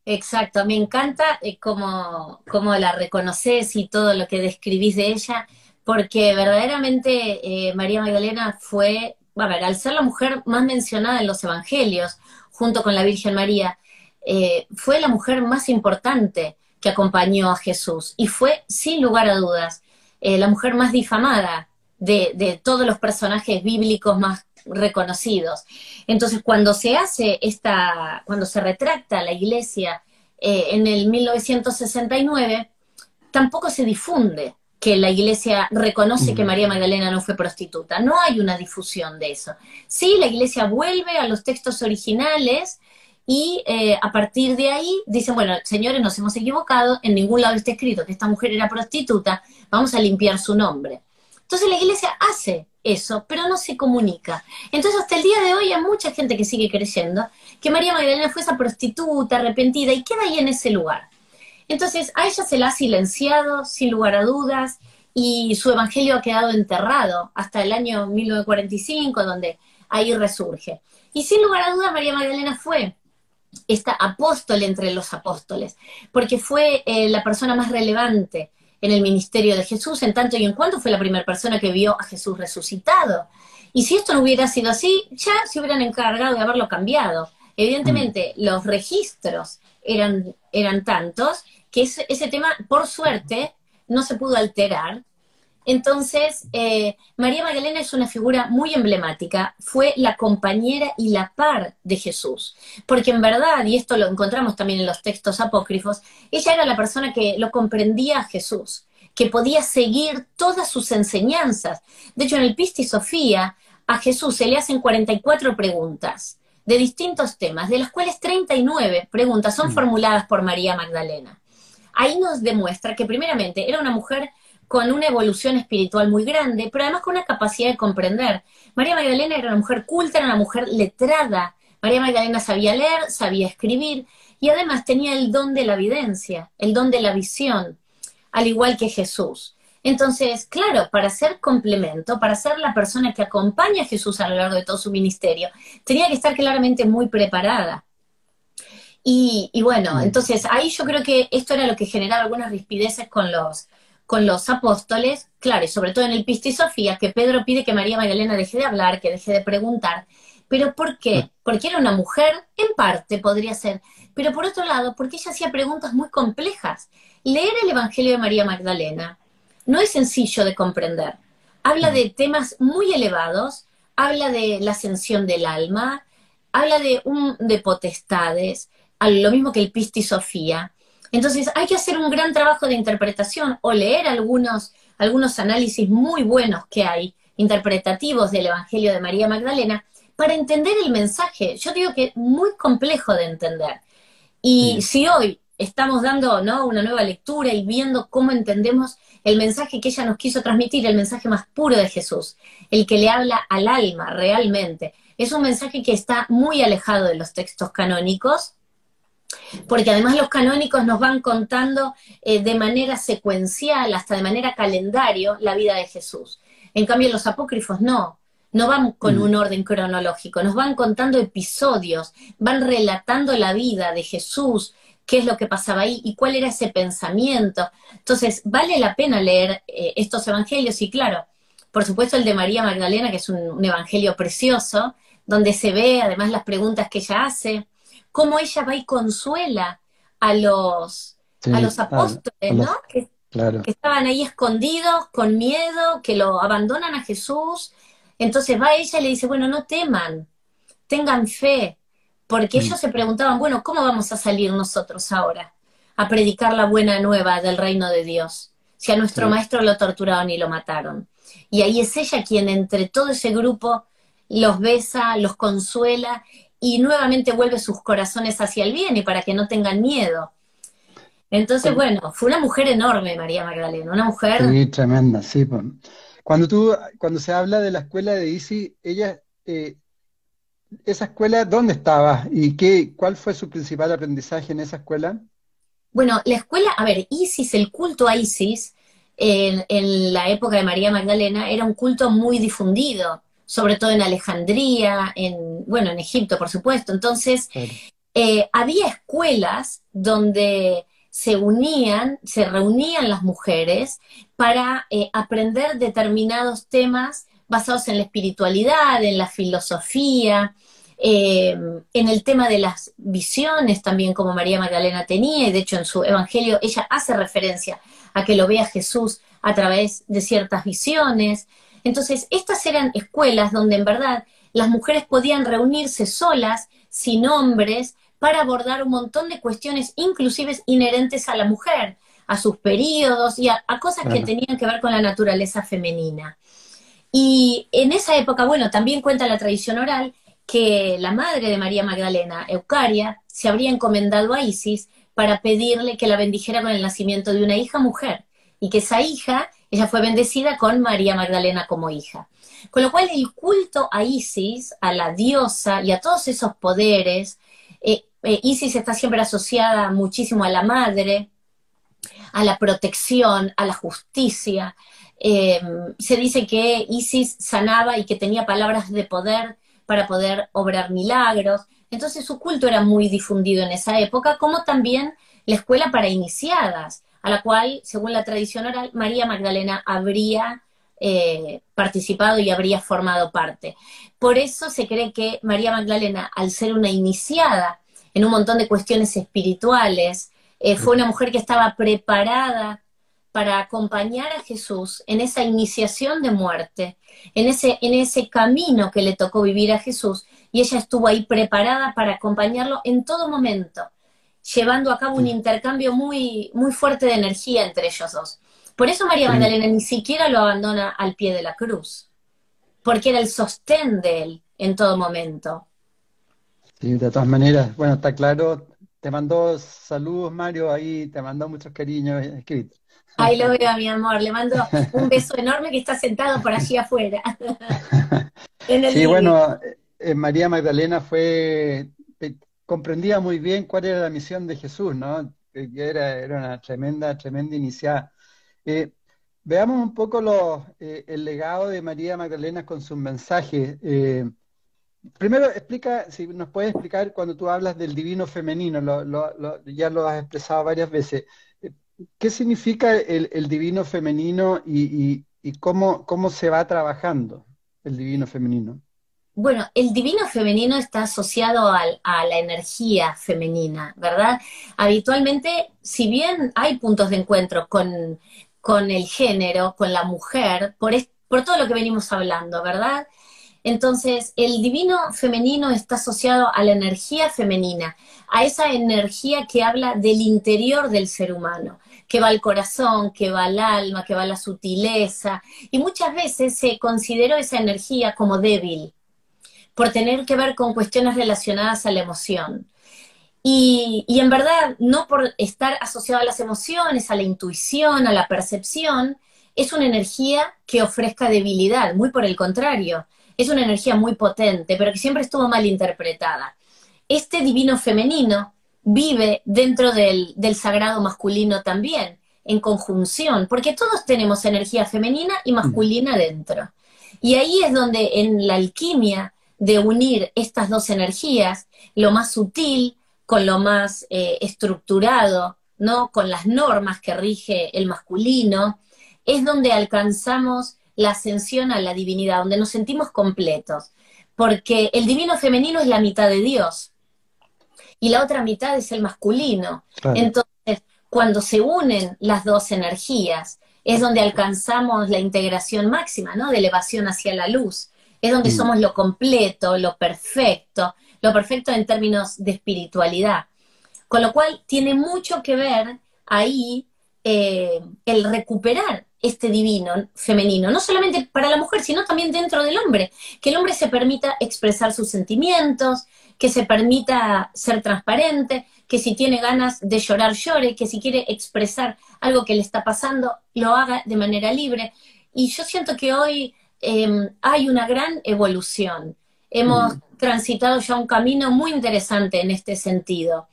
Speaker 3: Exacto, me encanta eh, cómo, la reconoces y todo lo que describís de ella, porque verdaderamente María Magdalena fue, a ver, al ser la mujer más mencionada en los evangelios, junto con la Virgen María, eh, fue la mujer más importante que acompañó a Jesús y fue, sin lugar a dudas, eh, la mujer más difamada de, todos los personajes bíblicos más reconocidos. Entonces, cuando se hace esta, cuando se retracta la iglesia eh, en el 1969, tampoco se difunde que la iglesia reconoce que María Magdalena no fue prostituta. No hay una difusión de eso. Sí, la iglesia vuelve a los textos originales y eh, a partir de ahí dicen, bueno, señores, nos hemos equivocado, en ningún lado está escrito que esta mujer era prostituta, vamos a limpiar su nombre. Entonces la iglesia hace eso, pero no se comunica. Entonces hasta el día de hoy hay mucha gente que sigue creyendo que María Magdalena fue esa prostituta arrepentida y queda ahí en ese lugar. Entonces, a ella se la ha silenciado, sin lugar a dudas, y su evangelio ha quedado enterrado hasta el año 1945, donde ahí resurge. Y sin lugar a dudas, María Magdalena fue esta apóstol entre los apóstoles, porque fue eh, la persona más relevante en el ministerio de Jesús, en tanto y en cuanto fue la primera persona que vio a Jesús resucitado. Y si esto no hubiera sido así, ya se hubieran encargado de haberlo cambiado. Evidentemente, mm. los registros eran, eran tantos que ese, ese tema, por suerte, no se pudo alterar. Entonces, eh, María Magdalena es una figura muy emblemática, fue la compañera y la par de Jesús, porque en verdad, y esto lo encontramos también en los textos apócrifos, ella era la persona que lo comprendía a Jesús, que podía seguir todas sus enseñanzas. De hecho, en el Pisti Sofía, a Jesús se le hacen 44 preguntas de distintos temas, de las cuales 39 preguntas son mm. formuladas por María Magdalena. Ahí nos demuestra que primeramente era una mujer con una evolución espiritual muy grande, pero además con una capacidad de comprender. María Magdalena era una mujer culta, era una mujer letrada. María Magdalena sabía leer, sabía escribir y además tenía el don de la evidencia, el don de la visión, al igual que Jesús. Entonces, claro, para ser complemento, para ser la persona que acompaña a Jesús a lo largo de todo su ministerio, tenía que estar claramente muy preparada. Y, y bueno, entonces ahí yo creo que esto era lo que generaba algunas rispideces con los, con los apóstoles, claro, y sobre todo en el Pisti Sofía, que Pedro pide que María Magdalena deje de hablar, que deje de preguntar. ¿Pero por qué? Porque era una mujer, en parte podría ser, pero por otro lado, porque ella hacía preguntas muy complejas. Leer el Evangelio de María Magdalena no es sencillo de comprender. Habla de temas muy elevados, habla de la ascensión del alma, habla de, un, de potestades, lo mismo que el Pisti Sofía. Entonces hay que hacer un gran trabajo de interpretación o leer algunos, algunos análisis muy buenos que hay, interpretativos del Evangelio de María Magdalena, para entender el mensaje. Yo digo que es muy complejo de entender. Y si hoy estamos dando ¿no? una nueva lectura y viendo cómo entendemos el mensaje que ella nos quiso transmitir, el mensaje más puro de Jesús, el que le habla al alma realmente, es un mensaje que está muy alejado de los textos canónicos, porque además los canónicos nos van contando eh, de manera secuencial, hasta de manera calendario, la vida de Jesús. En cambio, los apócrifos no, no van con mm. un orden cronológico, nos van contando episodios, van relatando la vida de Jesús, qué es lo que pasaba ahí y cuál era ese pensamiento. Entonces, vale la pena leer eh, estos evangelios y claro, por supuesto el de María Magdalena, que es un evangelio precioso, donde se ve además las preguntas que ella hace, cómo ella va y consuela a los, a los apóstoles, ¿no? Que, estaban ahí escondidos, con miedo, que lo abandonan a Jesús. Entonces va ella y le dice, bueno, no teman, tengan fe, porque mm. ellos se preguntaban, bueno, ¿cómo vamos a salir nosotros ahora a predicar la buena nueva del reino de Dios? Si a nuestro maestro lo torturaron y lo mataron. Y ahí es ella quien entre todo ese grupo los besa, los consuela y nuevamente vuelve sus corazones hacia el bien y para que no tengan miedo. Entonces, bueno, fue una mujer enorme, María Magdalena, una mujer...
Speaker 2: Sí, tremenda, sí. Cuando tú, cuando se habla de la escuela de Isi, ella, eh, esa escuela, ¿dónde estaba? ¿Y qué, cuál fue su principal aprendizaje en esa escuela?
Speaker 3: Bueno, la escuela, a ver, Isis, el culto a Isis, en, en la época de María Magdalena, era un culto muy difundido sobre todo en Alejandría, en, bueno, en Egipto, por supuesto. Entonces, eh, había escuelas donde se unían, se reunían las mujeres para eh, aprender determinados temas basados en la espiritualidad, en la filosofía, eh, en el tema de las visiones también como María Magdalena tenía, y de hecho en su Evangelio ella hace referencia a que lo vea Jesús a través de ciertas visiones. Entonces, estas eran escuelas donde en verdad las mujeres podían reunirse solas, sin hombres, para abordar un montón de cuestiones, inclusive inherentes a la mujer, a sus periodos y a, cosas que tenían que ver con la naturaleza femenina. Y en esa época, bueno, también cuenta la tradición oral que la madre de María Magdalena, Eucaria, se habría encomendado a Isis para pedirle que la bendijera con el nacimiento de una hija mujer y que esa hija ella fue bendecida con María Magdalena como hija. Con lo cual el culto a Isis, a la diosa y a todos esos poderes, eh, eh, Isis está siempre asociada muchísimo a la madre, a la protección, a la justicia. Em, se dice que Isis sanaba y que tenía palabras de poder para poder obrar milagros. Entonces su culto era muy difundido en esa época, como también la escuela para iniciadas a la cual, según la tradición oral, María Magdalena habría eh, participado y habría formado parte. Por eso se cree que María Magdalena, al ser una iniciada en un montón de cuestiones espirituales, eh, fue una mujer que estaba preparada para acompañar a Jesús en esa iniciación de muerte, en ese, en ese camino que le tocó vivir a Jesús, y ella estuvo ahí preparada para acompañarlo en todo momento, llevando a cabo un intercambio muy, muy fuerte de energía entre ellos dos. Por eso María Magdalena ni siquiera lo abandona al pie de la cruz, porque era el sostén de él en todo momento.
Speaker 2: Sí, de todas maneras, bueno, está claro, te mandó saludos Mario, ahí te mandó muchos cariños escritos.
Speaker 3: Ahí lo veo, mi amor. Le mando un beso enorme que está sentado por allí afuera.
Speaker 2: sí, bueno, eh, María Magdalena fue, eh, comprendía muy bien cuál era la misión de Jesús, ¿no? Que era, era una tremenda, tremenda iniciada. Eh, veamos un poco el legado de María Magdalena con sus mensajes. primero, explica, si nos puedes explicar cuando tú hablas del divino femenino, ya lo has expresado varias veces. ¿Qué significa el, divino femenino y, cómo, cómo se va trabajando el divino femenino?
Speaker 3: Bueno, el divino femenino está asociado a la energía femenina, ¿verdad? Habitualmente, si bien hay puntos de encuentro con, el género, con la mujer, por, por todo lo que venimos hablando, ¿verdad? Entonces, el divino femenino está asociado a la energía femenina, a esa energía que habla del interior del ser humano, que va al corazón, que va al alma, que va a la sutileza. Y muchas veces se consideró esa energía como débil, por tener que ver con cuestiones relacionadas a la emoción. Y, y en verdad, no por estar asociado a las emociones, a la intuición, a la percepción, es una energía que ofrezca debilidad, muy por el contrario es una energía muy potente, pero que siempre estuvo mal interpretada. Este divino femenino vive dentro del, sagrado masculino también, en conjunción, porque todos tenemos energía femenina y masculina dentro. Y ahí es donde en la alquimia de unir estas dos energías, lo más sutil con lo más eh, estructurado, ¿no? Con las normas que rige el masculino, es donde alcanzamos la ascensión a la divinidad, donde nos sentimos completos, porque el divino femenino es la mitad de Dios y la otra mitad es el masculino. Entonces, cuando se unen las dos energías, es donde alcanzamos la integración máxima, ¿no? De elevación hacia la luz. Es donde mm. somos lo completo, lo perfecto, lo perfecto en términos de espiritualidad. Con lo cual tiene mucho que ver ahí eh, el recuperar este divino femenino, no solamente para la mujer, sino también dentro del hombre, que el hombre se permita expresar sus sentimientos, que se permita ser transparente, que si tiene ganas de llorar, llore, que si quiere expresar algo que le está pasando, lo haga de manera libre. Y yo siento que hoy em, hay una gran evolución. Hemos transitado ya un camino muy interesante en este sentido.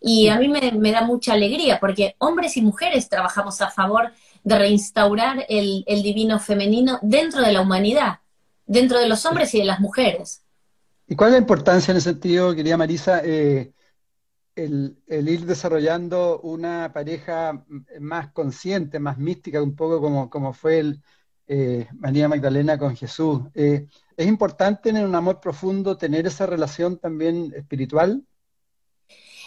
Speaker 3: Y a mí me, da mucha alegría porque hombres y mujeres trabajamos a favor de reinstaurar el, divino femenino dentro de la humanidad, dentro de los hombres y de las mujeres.
Speaker 2: ¿Y cuál es la importancia en ese sentido, querida Marisa, eh, el, ir desarrollando una pareja más consciente, más mística, un poco como, como fue el, eh, María Magdalena con Jesús? Eh, ¿Es importante en un amor profundo tener esa relación también espiritual?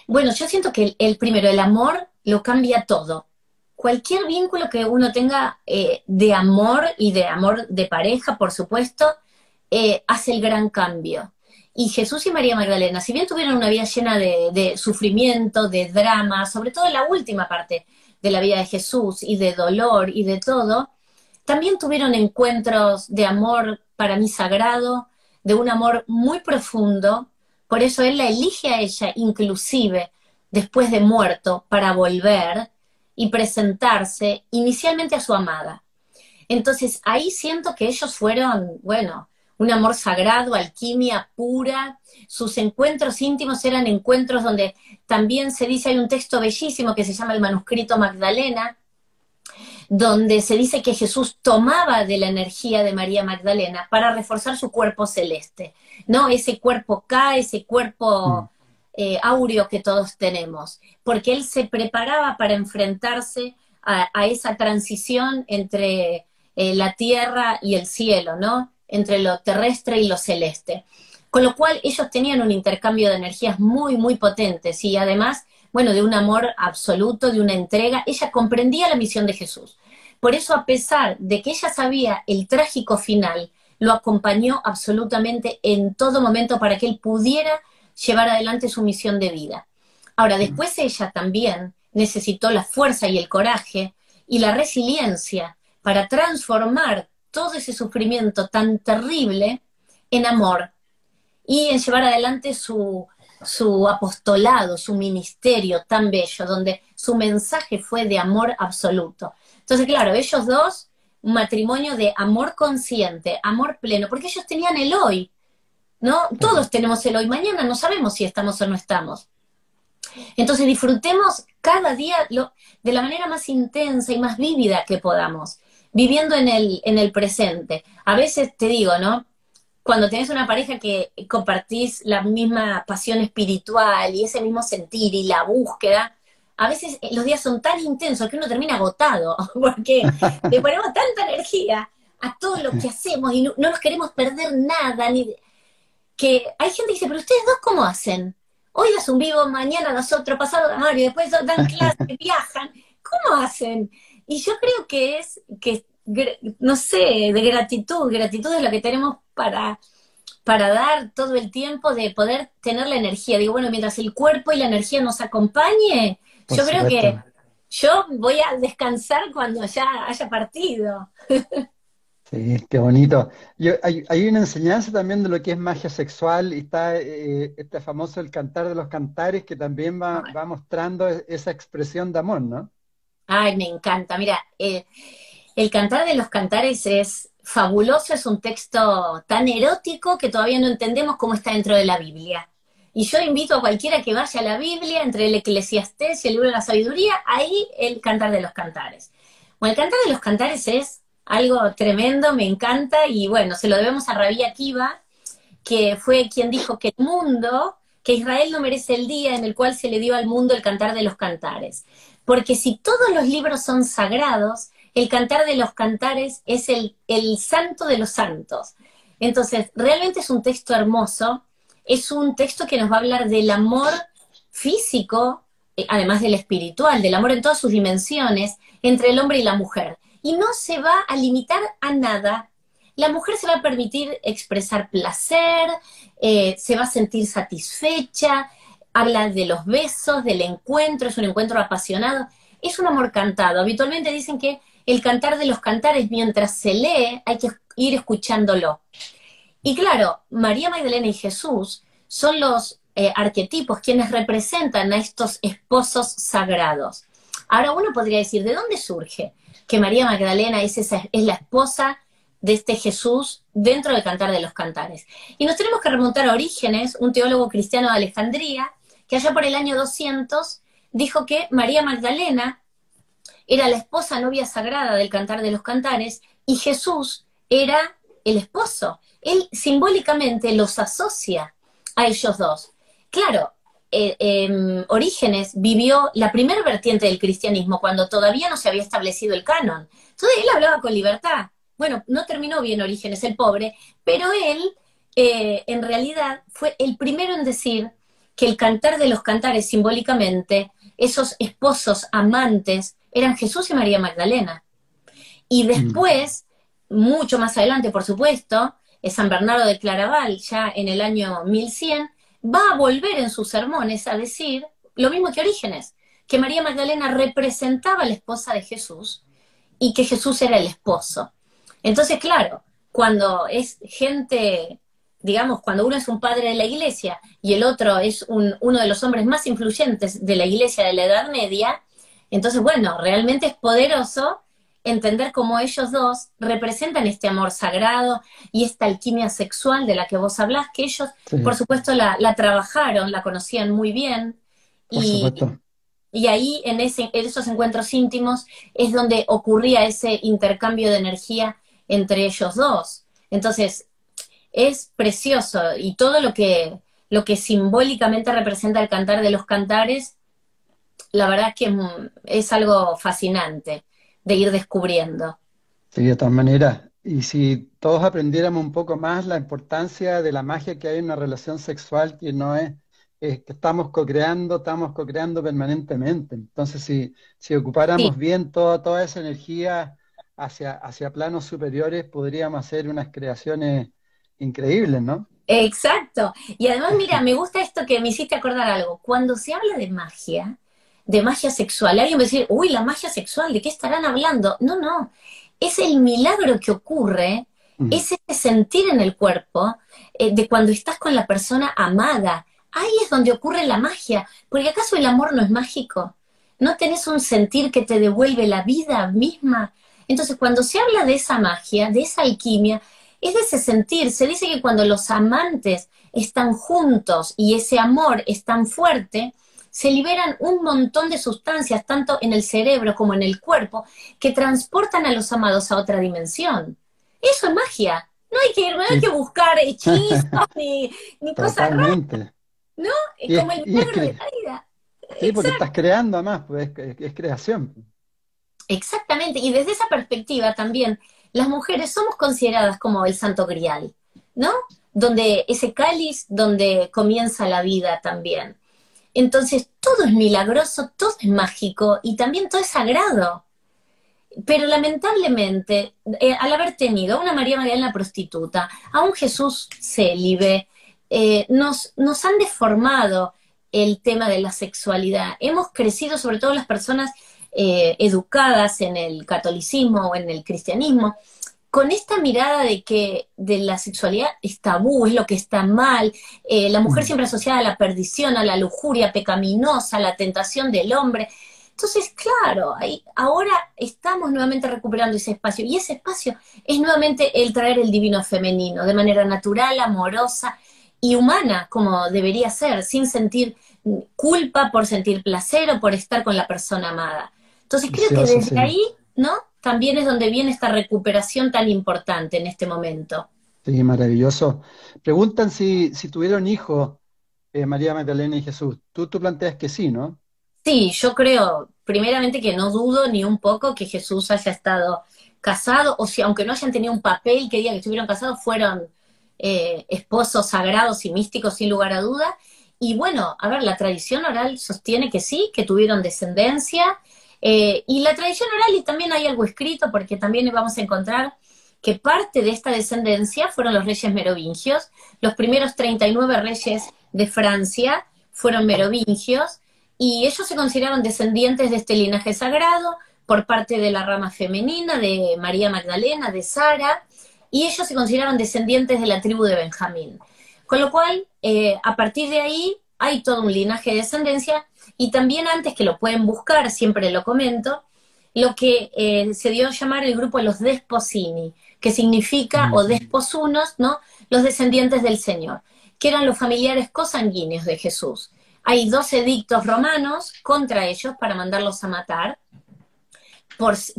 Speaker 3: Bueno, yo siento que el, primero, el amor lo cambia todo. Cualquier vínculo que uno tenga eh, de amor y de amor de pareja, por supuesto, eh, hace el gran cambio. Y Jesús y María Magdalena, si bien tuvieron una vida llena de, de sufrimiento, de drama, sobre todo en la última parte de la vida de Jesús y de dolor y de todo, también tuvieron encuentros de amor para mí sagrado, de un amor muy profundo, por eso él la elige a ella, inclusive después de muerto, para volver y presentarse inicialmente a su amada. Entonces ahí siento que ellos fueron, bueno, un amor sagrado, alquimia pura. Sus encuentros íntimos eran encuentros donde también se dice, hay un texto bellísimo que se llama el manuscrito Magdalena, donde se dice que Jesús tomaba de la energía de María Magdalena para reforzar su cuerpo celeste, ¿no? Ese cuerpo K, ese cuerpo mm. eh, áureo que todos tenemos, porque él se preparaba para enfrentarse a, esa transición entre eh, la tierra y el cielo, ¿no? Entre lo terrestre y lo celeste. Con lo cual ellos tenían un intercambio de energías muy, muy potentes y además bueno, de un amor absoluto, de una entrega. Ella comprendía la misión de Jesús. Por eso, a pesar de que ella sabía el trágico final, lo acompañó absolutamente en todo momento para que él pudiera llevar adelante su misión de vida. Ahora, después ella también necesitó la fuerza y el coraje y la resiliencia para transformar todo ese sufrimiento tan terrible en amor y en llevar adelante su, su apostolado, su ministerio tan bello, donde su mensaje fue de amor absoluto. Entonces, claro, ellos dos, un matrimonio de amor consciente, amor pleno, porque ellos tenían el hoy, ¿no? Todos tenemos el hoy, mañana no sabemos si estamos o no estamos. Entonces disfrutemos cada día de la manera más intensa y más vívida que podamos, viviendo en el, en el presente. A veces te digo, ¿no? Cuando tenés una pareja que compartís la misma pasión espiritual y ese mismo sentir y la búsqueda, a veces los días son tan intensos que uno termina agotado, porque le ponemos tanta energía a todo lo que hacemos y no, nos queremos perder nada, ni que hay gente que dice, pero ustedes dos cómo hacen? hoy das un vivo, mañana das otro, pasado y después dan clases, viajan. ¿Cómo hacen? Y yo creo que es, que, no sé, de gratitud, gratitud es lo que tenemos para, para dar todo el tiempo de poder tener la energía. Digo, bueno, mientras el cuerpo y la energía nos acompañe, yo creo que yo voy a descansar cuando ya haya partido.
Speaker 2: Sí, qué bonito. hay, una enseñanza también de lo que es magia sexual y está eh, este famoso El Cantar de los Cantares que también va, mostrando e, esa expresión de amor, ¿no?
Speaker 3: Ay, me encanta. Mira, eh, El Cantar de los Cantares es fabuloso, es un texto tan erótico que todavía no entendemos cómo está dentro de la Biblia. Y yo invito a cualquiera que vaya a la Biblia, entre el Eclesiastés y el libro de la sabiduría, ahí el Cantar de los Cantares. Bueno, el Cantar de los Cantares es algo tremendo, me encanta, y bueno, se lo debemos a Rabí Akiva, que fue quien dijo que el mundo, que Israel no merece el día en el cual se le dio al mundo el cantar de los cantares. Porque si todos los libros son sagrados, el cantar de los cantares es el, el santo de los santos. Entonces, realmente es un texto hermoso, es un texto que nos va a hablar del amor físico, eh, además del espiritual, del amor en todas sus dimensiones, entre el hombre y la mujer y no se va a limitar a nada. La mujer se va a permitir expresar placer, eh, se va a sentir satisfecha, habla de los besos, del encuentro, es un encuentro apasionado, es un amor cantado. Habitualmente dicen que el cantar de los cantares mientras se lee hay que ir escuchándolo. Y claro, María Magdalena y Jesús son los eh, arquetipos quienes representan a estos esposos sagrados. Ahora uno podría decir, ¿de dónde surge? que María Magdalena es, es la esposa de este Jesús dentro del Cantar de los Cantares. Y nos tenemos que remontar a Orígenes, un teólogo cristiano de Alejandría, que allá por el año 200 dijo que María Magdalena era la esposa novia sagrada del Cantar de los Cantares y Jesús era el esposo. Él simbólicamente los asocia a ellos dos. Claro, eh, em, Orígenes vivió la primera vertiente del cristianismo cuando todavía no se había establecido el canon. Entonces él hablaba con libertad. Bueno, no terminó bien Orígenes, el pobre, pero él eh, en realidad fue el primero en decir que el cantar de los cantares simbólicamente, esos esposos amantes, eran Jesús y María Magdalena. Y mm. después, mucho más adelante, por supuesto, San Bernardo de Claraval, ya en el año 1100, va a volver en sus sermones a decir lo mismo que Orígenes, que María Magdalena representaba a la esposa de Jesús y que Jesús era el esposo. Entonces, claro, cuando es gente, digamos, cuando uno es un padre de la iglesia y el otro es uno de los hombres más influyentes de la iglesia de la Edad Media, entonces, bueno, realmente es poderoso entender cómo ellos dos representan este amor sagrado y esta alquimia sexual de la que vos hablás, que ellos, por supuesto, la, trabajaron, la conocían muy bien. y, y ahí, en, ese, en esos encuentros íntimos, es donde ocurría ese intercambio de energía entre ellos dos. Entonces, es precioso y todo lo que, lo que simbólicamente representa el cantar de los cantares, la verdad es que es algo fascinante de ir descubriendo.
Speaker 2: Sí, de todas maneras. Y si todos aprendiéramos un poco más la importancia de la magia que hay en una relación sexual que no es que estamos co-creando, estamos co-creando permanentemente. Entonces, si, si ocupáramos bien toda, toda esa energía hacia, hacia planos superiores, podríamos hacer unas creaciones increíbles, ¿no?
Speaker 3: Exacto. Y además, mira, me gusta esto que me hiciste acordar algo. Cuando se habla de magia, de magia sexual, alguien me dice, uy, la magia sexual, ¿de qué estarán hablando? No, no. Es el milagro que ocurre, es ese sentir en el cuerpo eh, de cuando estás con la persona amada. Ahí es donde ocurre la magia. Porque acaso el amor no es mágico. ¿No tenés un sentir que te devuelve la vida misma? Entonces, cuando se habla de esa magia, de esa alquimia, es de ese sentir. Se dice que cuando los amantes están juntos y ese amor es tan fuerte, se liberan un montón de sustancias, tanto en el cerebro como en el cuerpo, que transportan a los amados a otra dimensión. Eso es magia. No hay que, no hay que buscar hechizos ni, cosas raras. ¿No? Es como el milagro de la vida.
Speaker 2: Sí, porque estás creando más, pues es creación.
Speaker 3: Exactamente, y desde esa perspectiva también las mujeres somos consideradas como el santo grial, ¿no? Donde ese cáliz donde comienza la vida también. Entonces, todo es milagroso, todo es mágico y también todo es sagrado. Pero lamentablemente, eh, al haber tenido a una María Magdalena prostituta, a un Jesús célibe, eh, nos, han deformado el tema de la sexualidad. Hemos crecido, sobre todo las personas eh, educadas en el catolicismo o en el cristianismo, con esta mirada de que de la sexualidad es tabú, es lo que está mal, eh, la mujer mm. siempre asociada a la perdición, a la lujuria pecaminosa, a la tentación del hombre. Entonces, claro, ahí, ahora estamos nuevamente recuperando ese espacio y ese espacio es nuevamente el traer el divino femenino de manera natural, amorosa y humana, como debería ser, sin sentir culpa por sentir placer o por estar con la persona amada. Entonces creo que desde ahí, ¿no? También es donde viene esta recuperación tan importante en este momento.
Speaker 2: Sí, maravilloso. Preguntan si, si tuvieron hijos eh, María Magdalena y Jesús. Tú, tú planteas que sí, ¿no?
Speaker 3: Sí, yo creo, primeramente que no dudo ni un poco que Jesús haya estado casado, o si aunque no hayan tenido un papel que diga que estuvieron casados, fueron eh, esposos sagrados y místicos sin lugar a duda. Y bueno, a ver, la tradición oral sostiene que sí, que tuvieron descendencia, eh, y la tradición oral, y también hay algo escrito, porque también vamos a encontrar que parte de esta descendencia fueron los reyes merovingios. Los primeros 39 reyes de Francia fueron merovingios, y ellos se consideraban descendientes de este linaje sagrado por parte de la rama femenina, de María Magdalena, de Sara, y ellos se consideraban descendientes de la tribu de Benjamín. Con lo cual, eh, a partir de ahí, hay todo un linaje de descendencia y también antes que lo pueden buscar, siempre lo comento, lo que eh, se dio a llamar el grupo de los Desposini, que significa, o desposunos, ¿no? Los descendientes del Señor, que eran los familiares cosanguíneos de Jesús. Hay dos edictos romanos contra ellos para mandarlos a matar,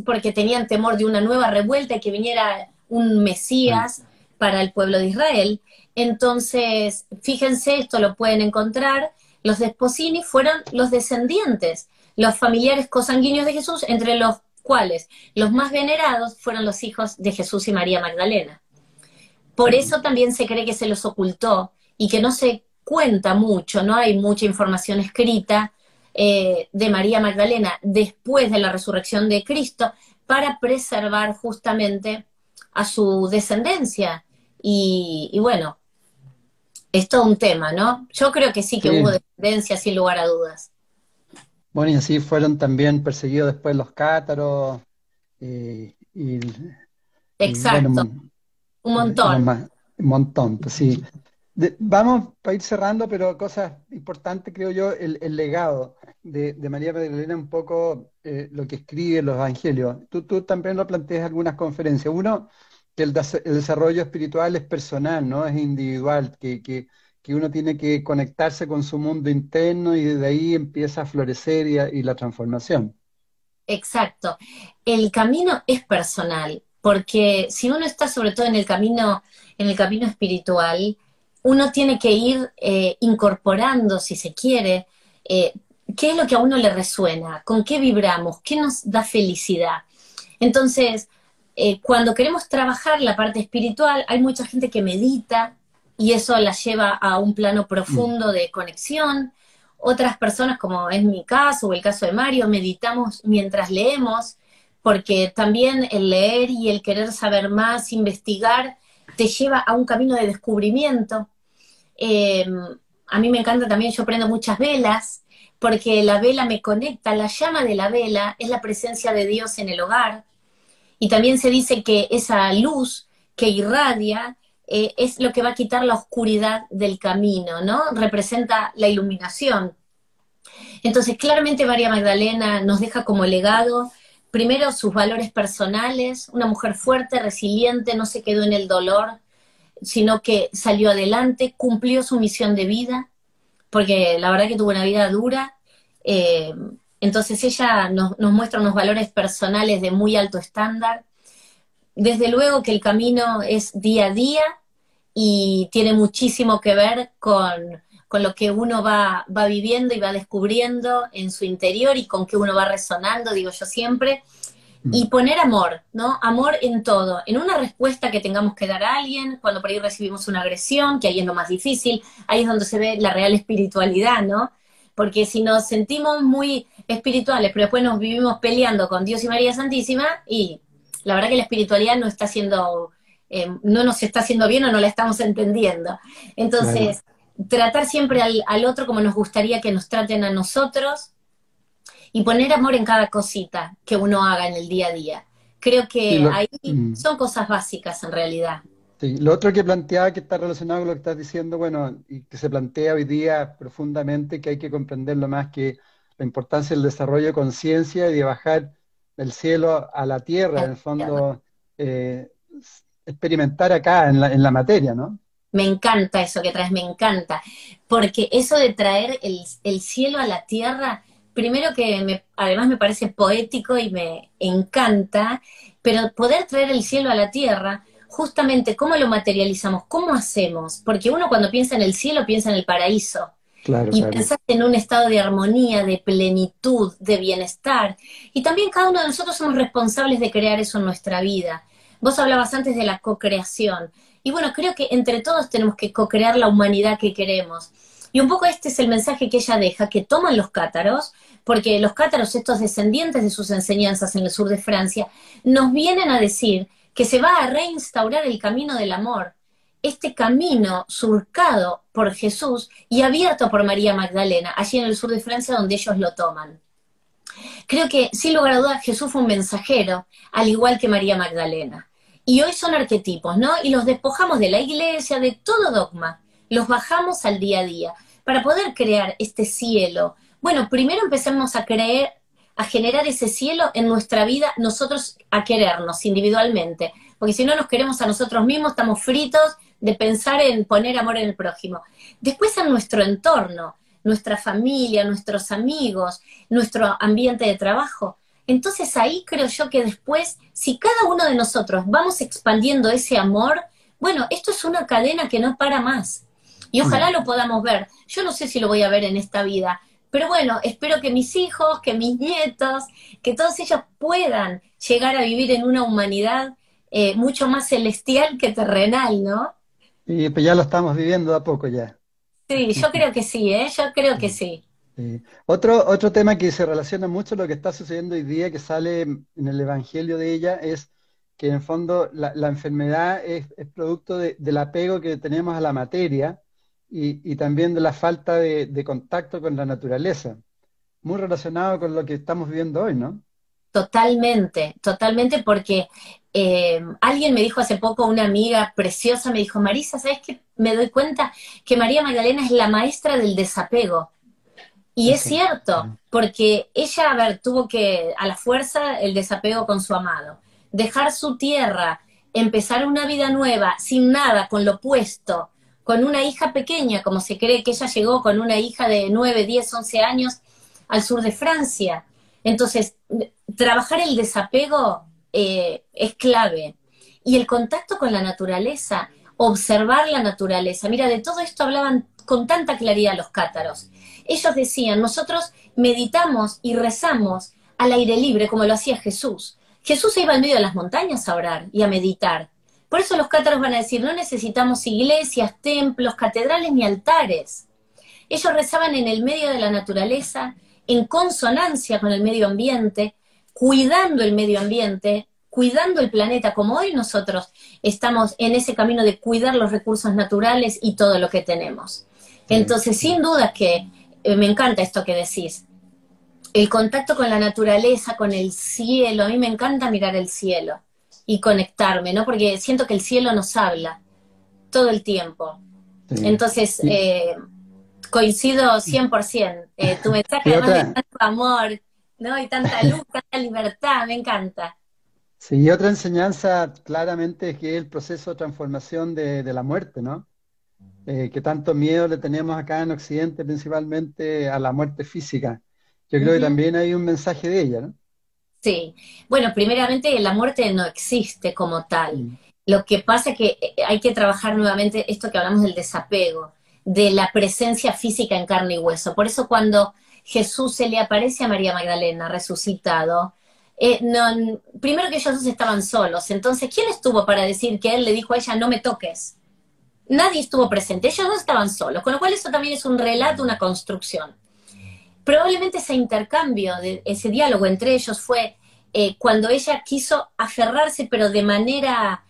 Speaker 3: porque tenían temor de una nueva revuelta y que viniera un Mesías para el pueblo de Israel. Entonces, fíjense, esto lo pueden encontrar los Desposini fueron los descendientes, los familiares cosanguíneos de Jesús, entre los cuales los más venerados fueron los hijos de Jesús y María Magdalena. Por eso también se cree que se los ocultó y que no se cuenta mucho, no hay mucha información escrita eh, de María Magdalena después de la resurrección de Cristo para preservar justamente a su descendencia. y bueno, es todo un tema, ¿no? Yo creo que sí que hubo descendencia, sin lugar a dudas.
Speaker 2: Bueno, y así fueron también perseguidos después los cátaros. y,
Speaker 3: Exacto. un montón.
Speaker 2: Un montón, pues sí. vamos a ir cerrando, pero cosas importantes, creo yo, el, legado de, María Magdalena, un poco eh, lo que escribe los evangelios. Tú, tú también lo planteas en algunas conferencias. Uno, el, desarrollo espiritual es personal, ¿no? Es individual, que, que, uno tiene que conectarse con su mundo interno y desde ahí empieza a florecer y, la transformación.
Speaker 3: Exacto. El camino es personal, porque si uno está sobre todo en el camino, en el camino espiritual, uno tiene que ir eh, incorporando, si se quiere, eh, qué es lo que a uno le resuena, con qué vibramos, qué nos da felicidad. Entonces, eh, cuando queremos trabajar la parte espiritual, hay mucha gente que medita, y eso la lleva a un plano profundo de conexión. Otras personas, como es mi caso o el caso de Mario, meditamos mientras leemos, porque también el leer y el querer saber más, investigar, te lleva a un camino de descubrimiento. Em, a mí me encanta también, yo prendo muchas velas, porque la vela me conecta, la llama de la vela es la presencia de Dios en el hogar. Y también se dice que esa luz que irradia eh, es lo que va a quitar la oscuridad del camino, ¿no? Representa la iluminación. Entonces, claramente María Magdalena nos deja como legado, primero, sus valores personales, una mujer fuerte, resiliente, no se quedó en el dolor, sino que salió adelante, cumplió su misión de vida, porque la verdad que tuvo una vida dura. Eh, entonces ella nos, muestra unos valores personales de muy alto estándar. Desde luego que el camino es día a día y tiene muchísimo que ver con, con lo que uno va, va viviendo y va descubriendo en su interior y con que uno va resonando, digo yo siempre. Mm. Y poner amor, ¿no? Amor en todo, en una respuesta que tengamos que dar a alguien, cuando por ahí recibimos una agresión, que ahí es lo más difícil, ahí es donde se ve la real espiritualidad, ¿no? Porque si nos sentimos muy espirituales, pero después nos vivimos peleando con Dios y María Santísima, y la verdad que la espiritualidad no está haciendo, eh, no nos está haciendo bien o no la estamos entendiendo. Entonces, tratar siempre al, al otro como nos gustaría que nos traten a nosotros, y poner amor en cada cosita que uno haga en el día a día. Creo que ahí mm. son cosas básicas en realidad.
Speaker 2: Sí, lo otro que planteaba que está relacionado con lo que estás diciendo, bueno, y que se plantea hoy día profundamente, que hay que comprenderlo más que la importancia del desarrollo de conciencia y de bajar del cielo a la tierra, en el fondo, eh, experimentar acá en la, en la materia, ¿no?
Speaker 3: Me encanta eso que traes, me encanta, porque eso de traer el, el cielo a la tierra primero que me, además me parece poético y me encanta, pero poder traer el cielo a la tierra, justamente cómo lo materializamos, cómo hacemos, porque uno cuando piensa en el cielo piensa en el paraíso. Y pensar en un estado de armonía, de plenitud, de bienestar. Y también cada uno de nosotros somos responsables de crear eso en nuestra vida. Vos hablabas antes de la co-creación. Y bueno, creo que entre todos tenemos que co-crear la humanidad que queremos. Y un poco este es el mensaje que ella deja, que toman los cátaros, porque los cátaros, estos descendientes de sus enseñanzas en el sur de Francia, nos vienen a decir que se va a reinstaurar el camino del amor, este camino surcado por Jesús y abierto por María Magdalena, allí en el sur de Francia donde ellos lo toman. Creo que, sin lugar a dudas, Jesús fue un mensajero, al igual que María Magdalena. Y hoy son arquetipos, ¿no? Y los despojamos de la iglesia, de todo dogma los bajamos al día a día para poder crear este cielo. Bueno, primero empecemos a creer, a generar ese cielo en nuestra vida, nosotros a querernos individualmente, porque si no nos queremos a nosotros mismos, estamos fritos de pensar en poner amor en el prójimo. Después en nuestro entorno, nuestra familia, nuestros amigos, nuestro ambiente de trabajo. Entonces ahí creo yo que después, si cada uno de nosotros vamos expandiendo ese amor, bueno, esto es una cadena que no para más. Y ojalá lo podamos ver. Yo no sé si lo voy a ver en esta vida, pero bueno, espero que mis hijos, que mis nietos, que todos ellos puedan llegar a vivir en una humanidad eh, mucho más celestial que terrenal, ¿no?
Speaker 2: Y pues ya lo estamos viviendo a poco ya.
Speaker 3: Sí, yo creo que sí, ¿eh? Yo creo que sí.
Speaker 2: Otro, otro tema que se relaciona mucho a lo que está sucediendo hoy día, que sale en el Evangelio de ella, es que en el fondo la, enfermedad es, producto del apego que tenemos a la materia y, también de la falta de, contacto con la naturaleza. Muy relacionado con lo que estamos viviendo hoy, ¿no?
Speaker 3: Totalmente, totalmente, porque eh, alguien me dijo hace poco, una amiga preciosa, me dijo, Marisa, ¿sabes qué? Me doy cuenta que María Magdalena es la maestra del desapego. Y es cierto, porque ella, a ver, tuvo que, a la fuerza, el desapego con su amado. Dejar su tierra, empezar una vida nueva, sin nada, con lo puesto, con una hija pequeña, como se cree que ella llegó con una hija de 9, 10, 11 años al sur de Francia. Entonces, trabajar el desapego eh, es clave. Y el contacto con la naturaleza, observar la naturaleza. Mira, de todo esto hablaban con tanta claridad los cátaros. Ellos decían, nosotros meditamos y rezamos al aire libre como lo hacía Jesús. Jesús se iba al medio de las montañas a orar y a meditar Por eso los cátaros van a decir, no necesitamos iglesias, templos, catedrales ni altares. Ellos rezaban en el medio de la naturaleza, en consonancia con el medio ambiente, cuidando el medio ambiente, cuidando el planeta, como hoy nosotros estamos en ese camino de cuidar los recursos naturales y todo lo que tenemos. Entonces, sin duda que eh, me encanta esto que decís. El contacto con la naturaleza, con el cielo, a mí me encanta mirar el cielo y conectarme, ¿no? Porque siento que el cielo nos habla todo el tiempo. Entonces, eh, coincido 100%. Eh, tu mensaje además de tanto amor, ¿no? Y tanta luz, tanta libertad, me encanta.
Speaker 2: Sí, y otra enseñanza claramente es que es el proceso de transformación de, la muerte, ¿no? Eh, que tanto miedo le tenemos acá en Occidente, principalmente a la muerte física. Yo creo que también hay un mensaje de ella, ¿no?
Speaker 3: Sí, bueno, primeramente la muerte no existe como tal. Mm. Lo que pasa es que eh, hay que trabajar nuevamente esto que hablamos del desapego, de la presencia física en carne y hueso. Por eso cuando Jesús se le aparece a María Magdalena resucitado, eh, primero que ellos dos estaban solos, entonces, ¿quién estuvo para decir que él le dijo a ella, no me toques? Nadie estuvo presente, ellos no estaban solos, con lo cual eso también es un relato, una construcción probablemente ese intercambio, ese diálogo entre ellos fue eh, cuando ella quiso aferrarse, pero de manera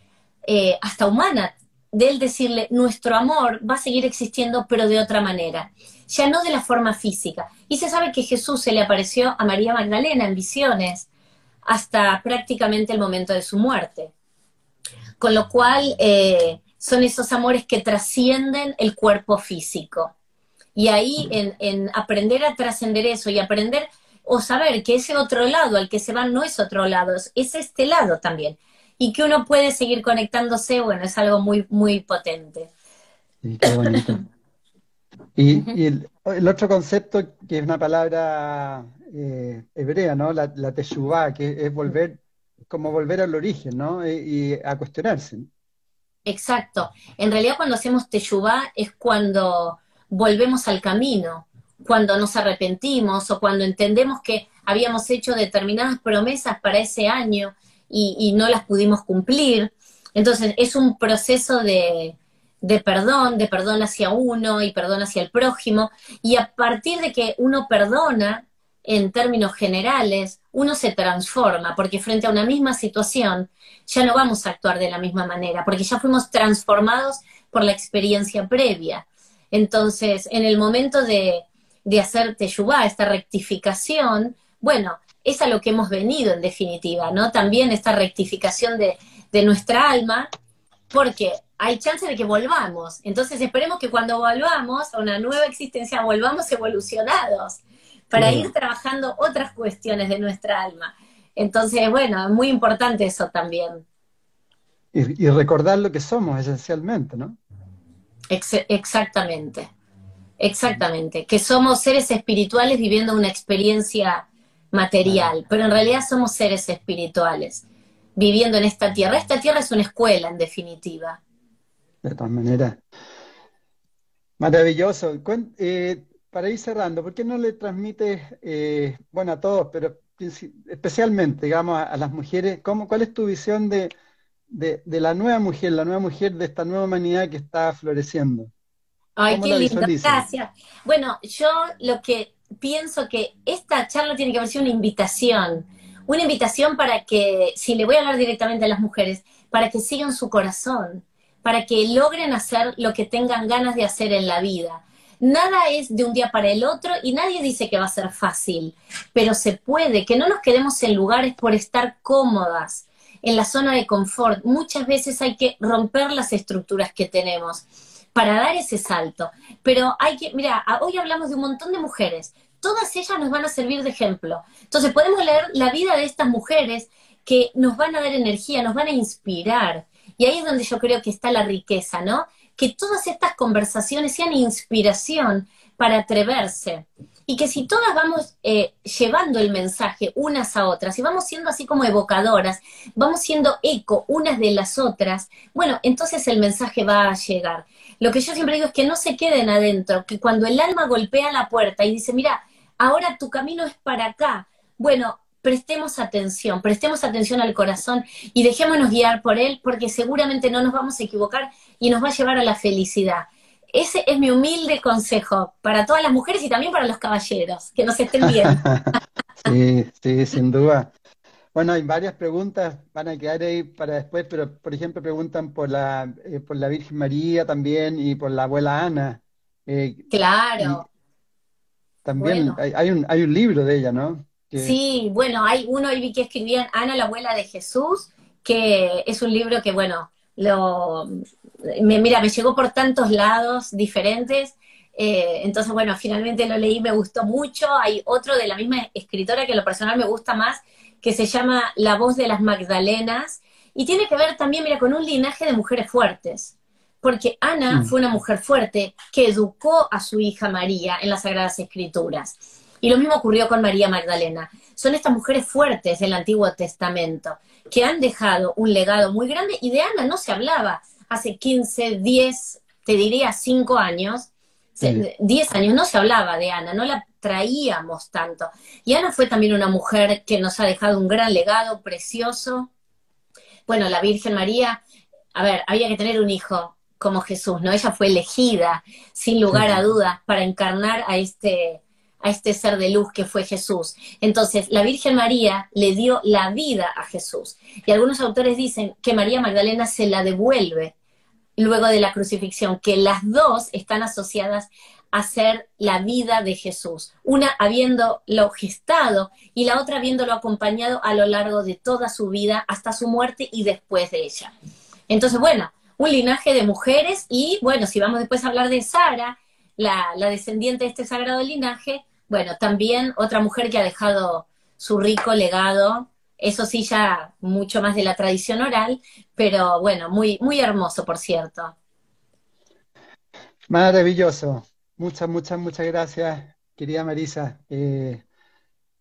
Speaker 3: eh, hasta humana, de él decirle, nuestro amor va a seguir existiendo, pero de otra manera, ya no de la forma física. Y se sabe que Jesús se le apareció a María Magdalena en visiones hasta prácticamente el momento de su muerte. Con lo cual, eh, son esos amores que trascienden el cuerpo físico. Y ahí en, aprender a trascender eso y aprender o saber que ese otro lado al que se va no es otro lado, es este lado también. Y que uno puede seguir conectándose, bueno, es algo muy, muy potente.
Speaker 2: Sí, qué bonito. Y, el, otro concepto, que es una palabra eh, hebrea, ¿no? La, la teshuvah, que es volver, como volver al origen, ¿no? Y, y a cuestionarse.
Speaker 3: Exacto. En realidad cuando hacemos teshuvah es cuando volvemos al camino, cuando nos arrepentimos o cuando entendemos que habíamos hecho determinadas promesas para ese año y, no las pudimos cumplir. Entonces es un proceso de, de perdón, de perdón hacia uno y perdón hacia el prójimo. Y a partir de que uno perdona, en términos generales, uno se transforma, porque frente a una misma situación ya no vamos a actuar de la misma manera, porque ya fuimos transformados por la experiencia previa. Entonces, en el momento de, de hacer teyubá, esta rectificación, bueno, es a lo que hemos venido en definitiva, ¿no? También esta rectificación de, de nuestra alma, porque hay chance de que volvamos. Entonces esperemos que cuando volvamos a una nueva existencia, volvamos evolucionados para ir trabajando otras cuestiones de nuestra alma. Entonces, bueno, es muy importante eso también.
Speaker 2: y recordar lo que somos esencialmente, ¿no?
Speaker 3: exactamente, exactamente. Que somos seres espirituales viviendo una experiencia material, pero en realidad somos seres espirituales viviendo en esta tierra. Esta tierra es una escuela, en definitiva.
Speaker 2: De todas maneras. Maravilloso. Eh, para ir cerrando, ¿por qué no le transmites, eh, bueno, a todos, pero especialmente, digamos, a, las mujeres, ¿cómo, cuál es tu visión de, de, la nueva mujer, la nueva mujer de esta nueva humanidad que está floreciendo.
Speaker 3: Ay, qué lindo, gracias. Bueno, yo lo que pienso que esta charla tiene que ser una invitación, una invitación para que, si le voy a hablar directamente a las mujeres, para que sigan su corazón, para que logren hacer lo que tengan ganas de hacer en la vida. Nada es de un día para el otro y nadie dice que va a ser fácil, pero se puede, que no nos quedemos en lugares por estar cómodas, en la zona de confort. Muchas veces hay que romper las estructuras que tenemos para dar ese salto. Pero hay que, mira, hoy hablamos de un montón de mujeres. Todas ellas nos van a servir de ejemplo. Entonces podemos leer la vida de estas mujeres que nos van a dar energía, nos van a inspirar. Y ahí es donde yo creo que está la riqueza, ¿no? Que todas estas conversaciones sean inspiración para atreverse y que si todas vamos eh, llevando el mensaje unas a otras y vamos siendo así como evocadoras, vamos siendo eco unas de las otras, bueno, entonces el mensaje va a llegar. Lo que yo siempre digo es que no se queden adentro, que cuando el alma golpea la puerta y dice, mira, ahora tu camino es para acá, bueno, prestemos atención, prestemos atención al corazón y dejémonos guiar por él, porque seguramente no nos vamos a equivocar y nos va a llevar a la felicidad. Ese es mi humilde consejo para todas las mujeres y también para los caballeros, que nos estén viendo.
Speaker 2: sí, sí, sin duda. Bueno, hay varias preguntas, van a quedar ahí para después, pero por ejemplo preguntan por la, eh, por la Virgen María también y por la abuela Ana.
Speaker 3: Eh, claro.
Speaker 2: También hay, un, hay un libro de ella, ¿no?
Speaker 3: Sí, bueno, hay uno vi que escribían Ana, la abuela de Jesús, que es un libro que, bueno, lo, me, mira, me llegó por tantos lados diferentes. Eh, entonces, bueno, finalmente lo leí, me gustó mucho. Hay otro de la misma escritora que lo personal me gusta más, que se llama La voz de las Magdalenas, y tiene que ver también, mira, con un linaje de mujeres fuertes. Porque Ana mm. fue una mujer fuerte que educó a su hija María en las Sagradas Escrituras. Y lo mismo ocurrió con María Magdalena. Son estas mujeres fuertes del Antiguo Testamento que han dejado un legado muy grande y de Ana no se hablaba hace 15, 10, te diría 5 años, 10 años no se hablaba de Ana, no la traíamos tanto. Y Ana fue también una mujer que nos ha dejado un gran legado precioso. Bueno, la Virgen María, a ver, había que tener un hijo como Jesús, ¿no? Ella fue elegida, sin lugar a dudas, para encarnar a este, a este ser de luz que fue Jesús. Entonces, la Virgen María le dio la vida a Jesús. Y algunos autores dicen que María Magdalena se la devuelve luego de la crucifixión, que las dos están asociadas a ser la vida de Jesús, una habiéndolo gestado y la otra habiéndolo acompañado a lo largo de toda su vida hasta su muerte y después de ella. Entonces, bueno, un linaje de mujeres y bueno, si vamos después a hablar de Sara, la, la descendiente de este sagrado linaje, bueno, también otra mujer que ha dejado su rico legado eso sí, ya mucho más de la tradición oral, pero bueno, muy, muy hermoso, por cierto.
Speaker 2: Maravilloso. Muchas, muchas, muchas gracias, querida Marisa. Eh,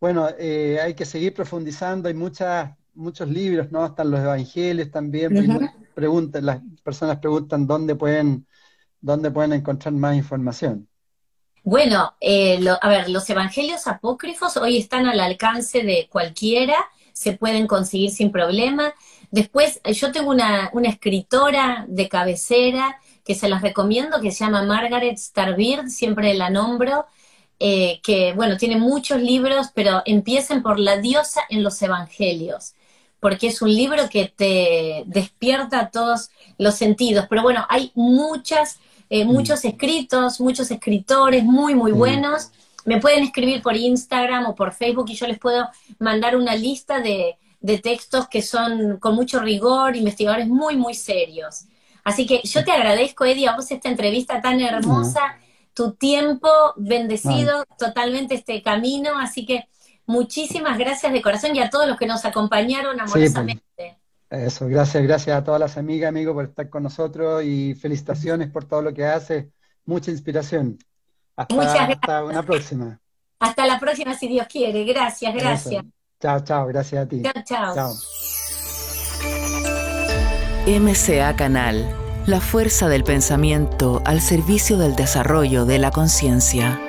Speaker 2: bueno, eh, hay que seguir profundizando, hay muchas, muchos libros, ¿no? Están los evangelios también. preguntan, las personas preguntan dónde pueden, dónde pueden encontrar más información.
Speaker 3: Bueno, eh, a ver, los evangelios apócrifos hoy están al alcance de cualquiera se pueden conseguir sin problema. Después, eh, yo tengo una, escritora de cabecera que se las recomiendo, que se llama Margaret Starbird, siempre la nombro, eh, que, bueno, tiene muchos libros, pero empiecen por La diosa en los evangelios, porque es un libro que te despierta todos los sentidos. Pero bueno, hay muchas, eh, muchos escritos, muchos escritores muy, muy buenos. Me pueden escribir por Instagram o por Facebook y yo les puedo mandar una lista de, textos que son con mucho rigor, investigadores muy, muy serios. Así que yo te agradezco, Eddie, a vos esta entrevista tan hermosa, tu tiempo bendecido totalmente este camino, así que muchísimas gracias de corazón y a todos los que nos acompañaron pues, amorosamente.
Speaker 2: Eso, gracias, gracias a todas las amigas, amigos por estar con nosotros y felicitaciones por todo lo que hace, mucha inspiración. Hasta, Muchas gracias. Hasta una próxima.
Speaker 3: Hasta la próxima, si Dios quiere. Gracias, gracias.
Speaker 2: Chao, chao. Gracias a ti.
Speaker 3: Chao, chao. Chao.
Speaker 1: MCA Canal, la fuerza del pensamiento al servicio del desarrollo de la conciencia.